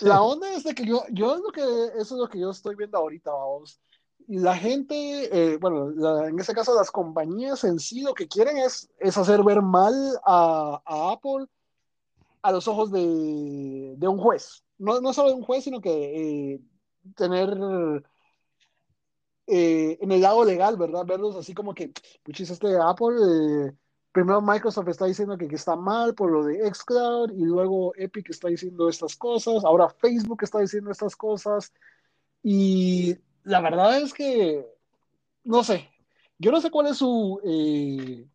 La onda es de que yo, yo es lo que, eso es lo que yo estoy viendo ahorita, vamos. La gente, eh, bueno, en este caso las compañías en sí lo que quieren es, es hacer ver mal a, Apple a los ojos de, de, un juez. No, no solo de un juez, sino que eh, tener eh, en el lado legal, ¿verdad? Verlos así como que, puchis, este Apple primero Microsoft está diciendo que, está mal por lo de xCloud y luego Epic está diciendo estas cosas, ahora Facebook está diciendo estas cosas y la verdad es que, no sé, yo no sé cuál es su, eh,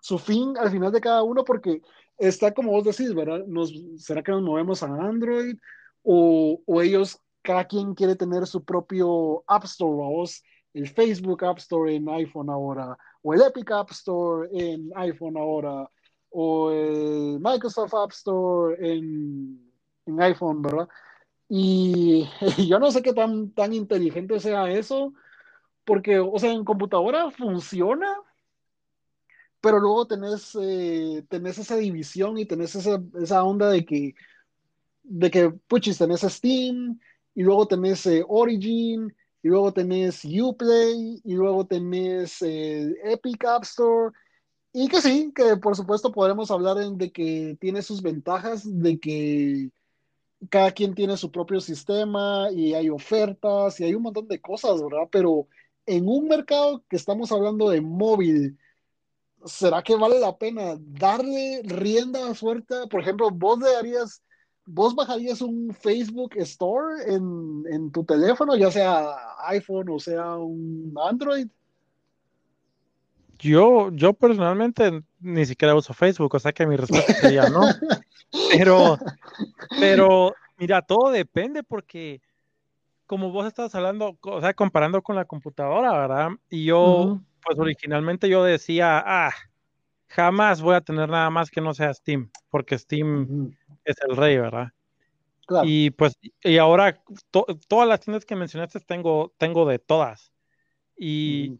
su fin al final de cada uno porque está como vos decís, ¿verdad? Nos, ¿Será que nos movemos a Android o, o ellos, cada quien quiere tener su propio App Store, vos? el Facebook App Store en iPhone ahora, o el Epic App Store en iPhone ahora, o el Microsoft App Store en, en iPhone, ¿verdad? Y, *laughs* yo no sé qué tan, tan inteligente sea eso, porque, o sea, en computadora funciona, pero luego tenés, eh, tenés esa división y tenés esa, esa, onda de que, de que, puchis, tenés Steam, y luego tenés eh, Origin, y luego tenés Uplay, y luego tenés eh, Epic App Store, y que sí, que por supuesto podremos hablar de que tiene sus ventajas, de que cada quien tiene su propio sistema y hay ofertas y hay un montón de cosas, ¿verdad? Pero en un mercado que estamos hablando de móvil, ¿será que vale la pena darle rienda fuerte? Por ejemplo, vos le darías ¿vos bajarías un Facebook Store en, tu teléfono, ya sea iPhone o sea un Android? Yo, yo personalmente ni siquiera uso Facebook, o sea que mi respuesta sería no. *laughs* Pero, pero, mira, todo depende porque como vos estás hablando, o sea, comparando con la computadora, ¿verdad? Y yo, pues originalmente yo decía, ah, jamás voy a tener nada más que no sea Steam, porque Steam es el rey, ¿verdad? Y pues, y ahora todas las tiendas que mencionaste tengo, tengo de todas. Y,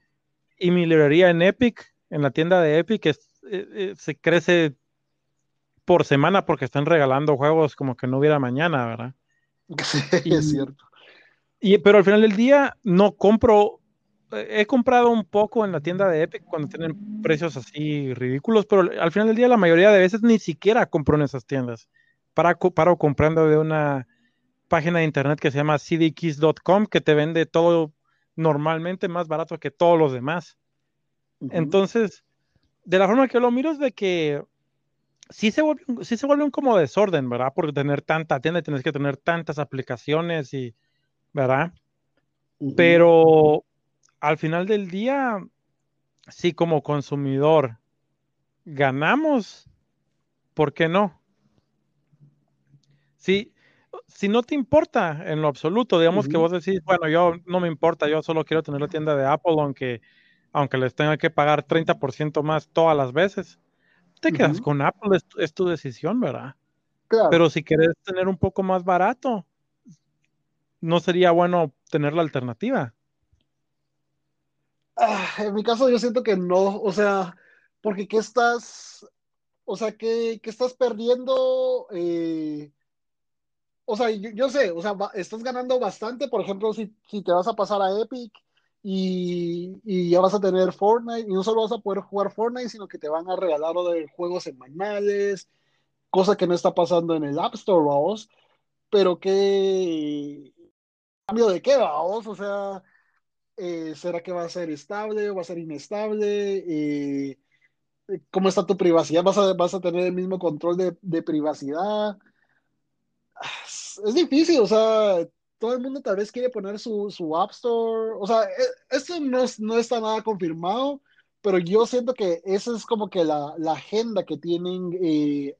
y mi librería en Epic, en la tienda de Epic, es, eh, eh, se crece por semana porque están regalando juegos como que no hubiera mañana, ¿verdad? Sí, *laughs* es cierto. Y, pero al final del día no compro he comprado un poco en la tienda de Epic cuando tienen precios así ridículos, pero al final del día la mayoría de veces ni siquiera compro en esas tiendas. Para, paro comprando de una página de internet que se llama cdkeys.com que te vende todo normalmente más barato que todos los demás. Entonces, de la forma que yo lo miro es de que sí se vuelve, sí se vuelve un como desorden, ¿verdad? Por tener tanta tienda, tienes que tener tantas aplicaciones y, ¿verdad? Pero al final del día, sí como consumidor ganamos, ¿por qué no? Sí, si no te importa en lo absoluto, digamos que vos decís, bueno, yo no me importa, yo solo quiero tener la tienda de Apple, aunque, aunque les tenga que pagar 30% más todas las veces, te quedas con Apple, es, tu decisión, ¿verdad? Claro. Pero si quieres tener un poco más barato, ¿no sería bueno tener la alternativa? Ah, en mi caso yo siento que no, o sea, porque ¿qué estás, o sea, qué, estás perdiendo? Eh, o sea, yo, sé, o sea, estás ganando bastante, por ejemplo, si, si te vas a pasar a Epic y, y, ya vas a tener Fortnite, y no solo vas a poder jugar Fortnite, sino que te van a regalar juegos semanales, cosa que no está pasando en el App Store, vamos, pero qué cambio de qué, vamos, o sea, eh, ¿será que va a ser estable o va a ser inestable? Eh, ¿Cómo está tu privacidad? ¿Vas a, vas a tener el mismo control de, de privacidad? es difícil, o sea, todo el mundo tal vez quiere poner su, su App Store, o sea, e, esto no, no está nada confirmado, pero yo siento que esa es como que la, la agenda que tienen, eh,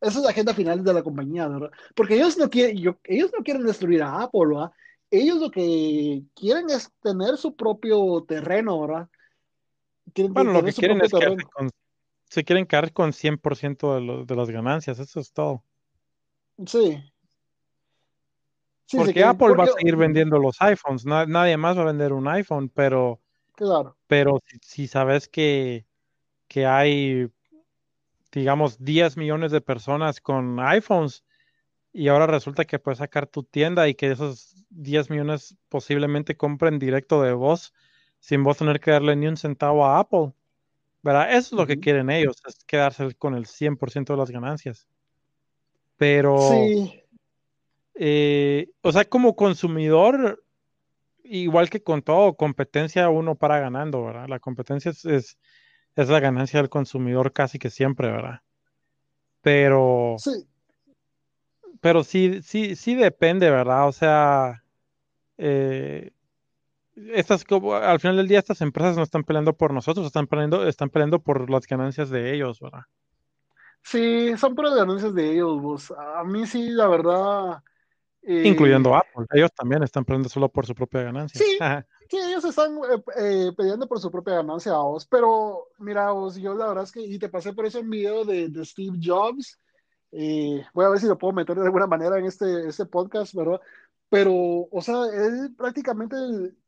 esa es la agenda final de la compañía, ¿verdad? Porque ellos no quieren, yo, ellos no quieren destruir a Apple, ¿verdad? Ellos lo que quieren es tener su propio terreno, ¿verdad? bueno, lo que quieren es que se quieren quedar con 100% de, lo, de las ganancias, eso es todo. Sí. Porque Apple va a seguir vendiendo los iPhones, nadie más va a vender un iPhone, pero, claro. pero si, sabes que, que, hay, digamos, 10 millones de personas con iPhones y ahora resulta que puedes sacar tu tienda y que esos 10 millones posiblemente compren directo de vos sin vos tener que darle ni un centavo a Apple. ¿Verdad? Eso es lo que quieren ellos, es quedarse con el 100% de las ganancias. Pero, sí. Eh, o sea, como consumidor, igual que con todo, competencia uno para ganando, ¿verdad? La competencia es, es, la ganancia del consumidor casi que siempre, ¿verdad? Pero, sí. pero sí, sí, sí depende, ¿verdad? O sea, eh, estas, al final del día estas empresas no están peleando por nosotros, están peleando, están peleando por las ganancias de ellos, ¿verdad? Sí, son puras ganancias de ellos, vos. A mí sí, la verdad. Eh, Incluyendo Apple. Ellos también están peleando solo por su propia ganancia. Sí, *laughs* sí ellos están eh, eh, peleando por su propia ganancia, vos. Pero, mira, vos, yo la verdad es que, y te pasé por eso un video de, de Steve Jobs. voy a ver si lo puedo meter de alguna manera en este, este podcast, ¿verdad? Pero, o sea, él prácticamente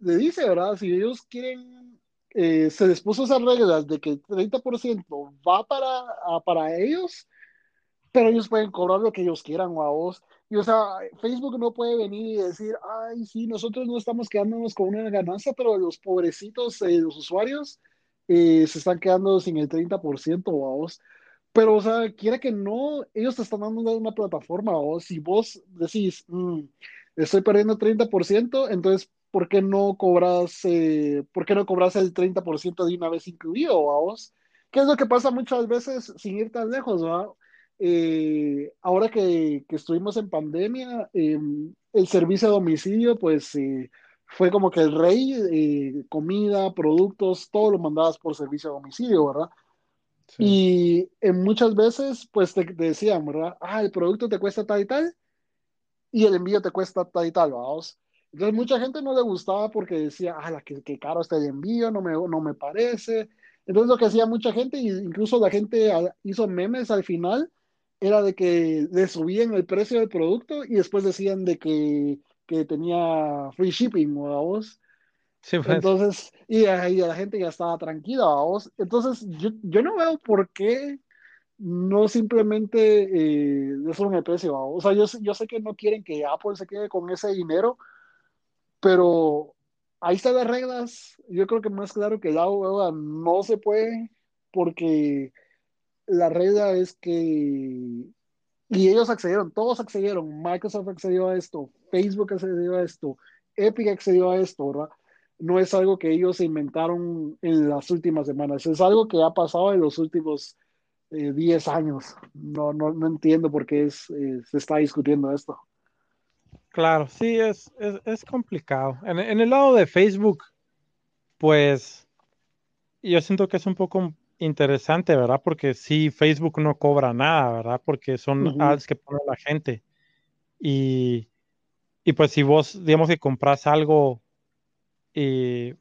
le dice, ¿verdad? Si ellos quieren eh, se les puso esas reglas de que el 30% va para, para ellos, pero ellos pueden cobrar lo que ellos quieran o a vos. Y o sea, Facebook no puede venir y decir, ay, sí, nosotros no estamos quedándonos con una ganancia, pero los pobrecitos, eh, los usuarios, eh, se están quedando sin el 30% o a vos. Pero, o sea, quiera que no, ellos te están dando una plataforma, o si vos decís, mm, estoy perdiendo 30%, entonces ¿por qué no cobras, eh, ¿por qué no cobras el 30% de una vez incluido, vos? ¿Qué es lo que pasa muchas veces sin ir tan lejos, ¿va? Eh, ahora que, que, estuvimos en pandemia, em, el servicio a domicilio, pues eh, fue como que el rey, comida, productos, todo lo mandabas por servicio a domicilio, ¿verdad? Y en muchas veces, pues te, decían, ¿verdad? Ah, el producto te cuesta tal y tal, y el envío te cuesta tal y tal, vamos. Entonces mucha gente no le gustaba porque decía, ah, qué, caro está el envío, no me, no me parece. Entonces lo que hacía mucha gente, incluso la gente hizo memes al final, era de que le subían el precio del producto y después decían de que, que tenía free shipping, vos? Sí, pues. Entonces, y, ahí la gente ya estaba tranquila, vos. Entonces, yo, yo no veo por qué no simplemente eh, le suben el precio, ¿vos? O sea, yo, yo sé que no quieren que Apple se quede con ese dinero, pero ahí están las reglas. Yo creo que más claro que agua no se puede porque la regla es que y ellos accedieron, todos accedieron, Microsoft accedió a esto, Facebook accedió a esto, Epic accedió a esto, ¿verdad? no es algo que ellos inventaron en las últimas semanas, es algo que ha pasado en los últimos 10 años. No, no, no, entiendo por qué es, se está discutiendo esto. Claro, sí, es, es, es complicado. En, el lado de Facebook, pues yo siento que es un poco interesante, ¿verdad? Porque sí, Facebook no cobra nada, ¿verdad? Porque son uh -huh. ads que pone la gente. Y, y, pues si vos, digamos que compras algo y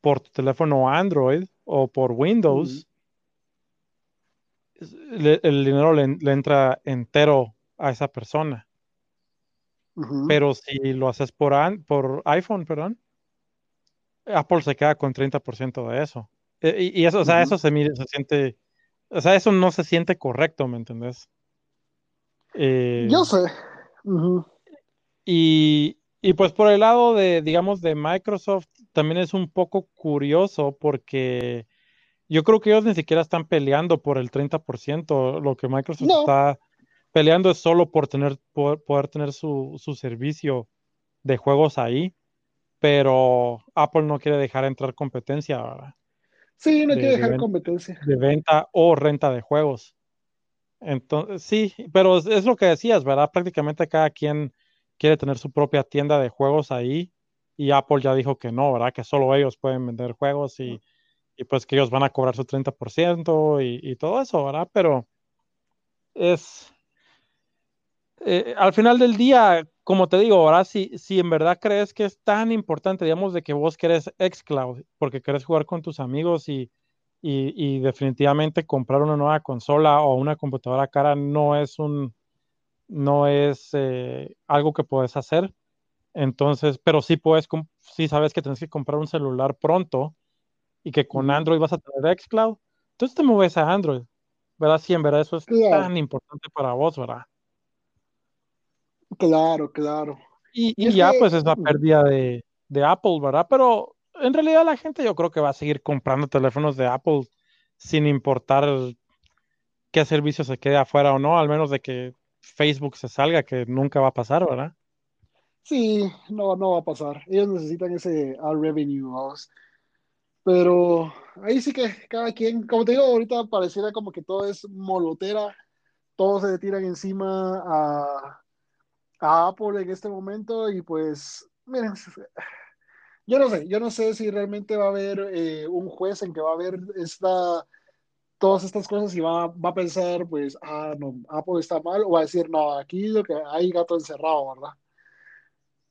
por tu teléfono Android o por Windows, uh -huh. le, el dinero le, le, entra entero a esa persona. Uh -huh. Pero si lo haces por, por iPhone, perdón, Apple se queda con 30% de eso. Y, y eso, o sea, uh -huh. eso se mide, se siente, o sea, eso no se siente correcto, ¿me entendés? Eh, Yo sé. Uh -huh. y, y, pues por el lado de, digamos, de Microsoft, también es un poco curioso porque yo creo que ellos ni siquiera están peleando por el 30%, lo que Microsoft no. está peleando es solo por tener, por, poder tener su, su servicio de juegos ahí pero Apple no quiere dejar entrar competencia. ¿verdad? Sí, no de, quiere dejar de competencia. De venta o renta de juegos. Entonces, sí, pero es lo que decías, ¿verdad? Prácticamente cada quien quiere tener su propia tienda de juegos ahí y Apple ya dijo que no, ¿verdad? Que solo ellos pueden vender juegos y, y pues que ellos van a cobrar su 30% y, y todo eso, ¿verdad? Pero es... Eh, al final del día, como te digo, ahora si, si en verdad crees que es tan importante, digamos, de que vos querés xCloud, porque querés jugar con tus amigos y, y, y, definitivamente comprar una nueva consola o una computadora cara no es un no es eh, algo que puedes hacer. Entonces, pero sí puedes, sí sabes que tienes que comprar un celular pronto y que con Android vas a tener xCloud. Entonces te mueves a Android, ¿verdad? Sí, en verdad eso es claro. tan importante para vos, ¿verdad? Claro, claro. Y, y, y ya, que... pues es la pérdida de, de, Apple, ¿verdad? Pero en realidad la gente yo creo que va a seguir comprando teléfonos de Apple sin importar qué servicio se quede afuera o no, al menos de que Facebook se salga, que nunca va a pasar, ¿verdad? Sí, no, no va a pasar. Ellos necesitan ese revenue, vamos. Pero ahí sí que cada quien, como te digo, ahorita pareciera como que todo es molotera, todos se tiran encima a a Apple en este momento y pues, miren, yo no sé, yo no sé si realmente va a haber eh, un juez en que va a ver esta, todas estas cosas y va, va, a pensar, pues, ah, no, Apple está mal, o va a decir, no, aquí lo que hay gato encerrado, ¿verdad?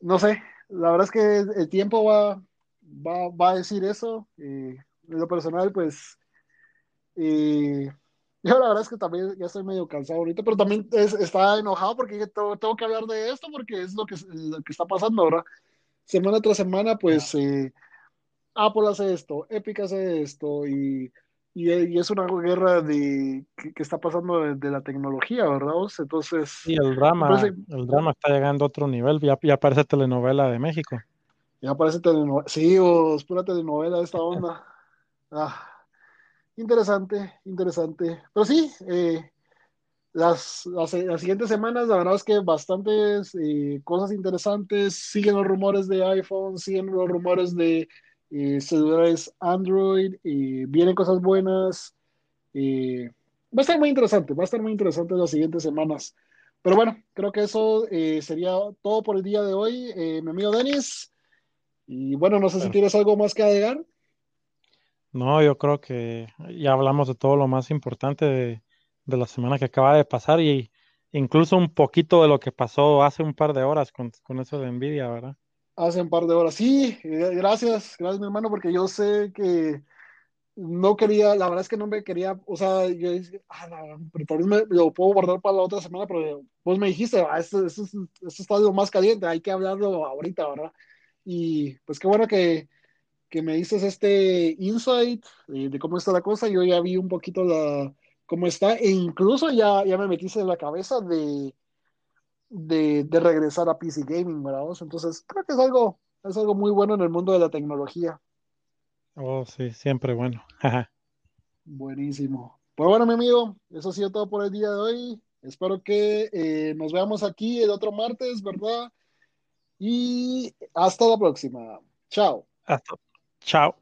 No sé, la verdad es que el tiempo va, va, va a decir eso. Eh, en lo personal, pues, eh, yo la verdad es que también ya estoy medio cansado ahorita, pero también es, está enojado porque tengo, tengo, que hablar de esto porque es lo que, lo que está pasando ahora. Semana tras semana, pues eh, Apple hace esto, Epic hace esto y, y, y es una guerra de, que, que está pasando de, de, la tecnología, ¿verdad? Entonces... Sí, el drama, entonces, el drama está llegando a otro nivel, ya, ya parece telenovela de México. Ya parece telenovela, sí, o es pura telenovela de esta onda. Ah interesante, interesante. Pero sí, eh, las, las, las, siguientes semanas, la verdad es que bastantes eh, cosas interesantes. Siguen los rumores de iPhone, siguen los rumores de eh, celulares Android, vienen cosas buenas. va a estar muy interesante, va a estar muy interesante las siguientes semanas. Pero bueno, creo que eso sería todo por el día de hoy, mi amigo Denis. Y bueno, no sé si tienes algo más que agregar. No, yo creo que ya hablamos de todo lo más importante de, de, la semana que acaba de pasar y incluso un poquito de lo que pasó hace un par de horas con, con eso de Nvidia, ¿verdad? Hace un par de horas, sí, eh, gracias, gracias mi hermano, porque yo sé que no quería, la verdad es que no me quería, o sea, yo dije, ah, no, pero me, lo puedo guardar para la otra semana, pero vos me dijiste, ah, esto, esto, esto está lo más caliente, hay que hablarlo ahorita, ¿verdad? Y pues qué bueno que, que me dices este insight eh, de cómo está la cosa, yo ya vi un poquito la, cómo está, e incluso ya, ya me metiste en la cabeza de, de, de, regresar a PC Gaming, ¿verdad? Entonces, creo que es algo, es algo muy bueno en el mundo de la tecnología. Oh, sí, siempre bueno. *laughs* Buenísimo. Pues bueno, mi amigo, eso ha sido todo por el día de hoy. Espero que eh, nos veamos aquí el otro martes, ¿verdad? Y hasta la próxima. Chao. Hasta. Chao.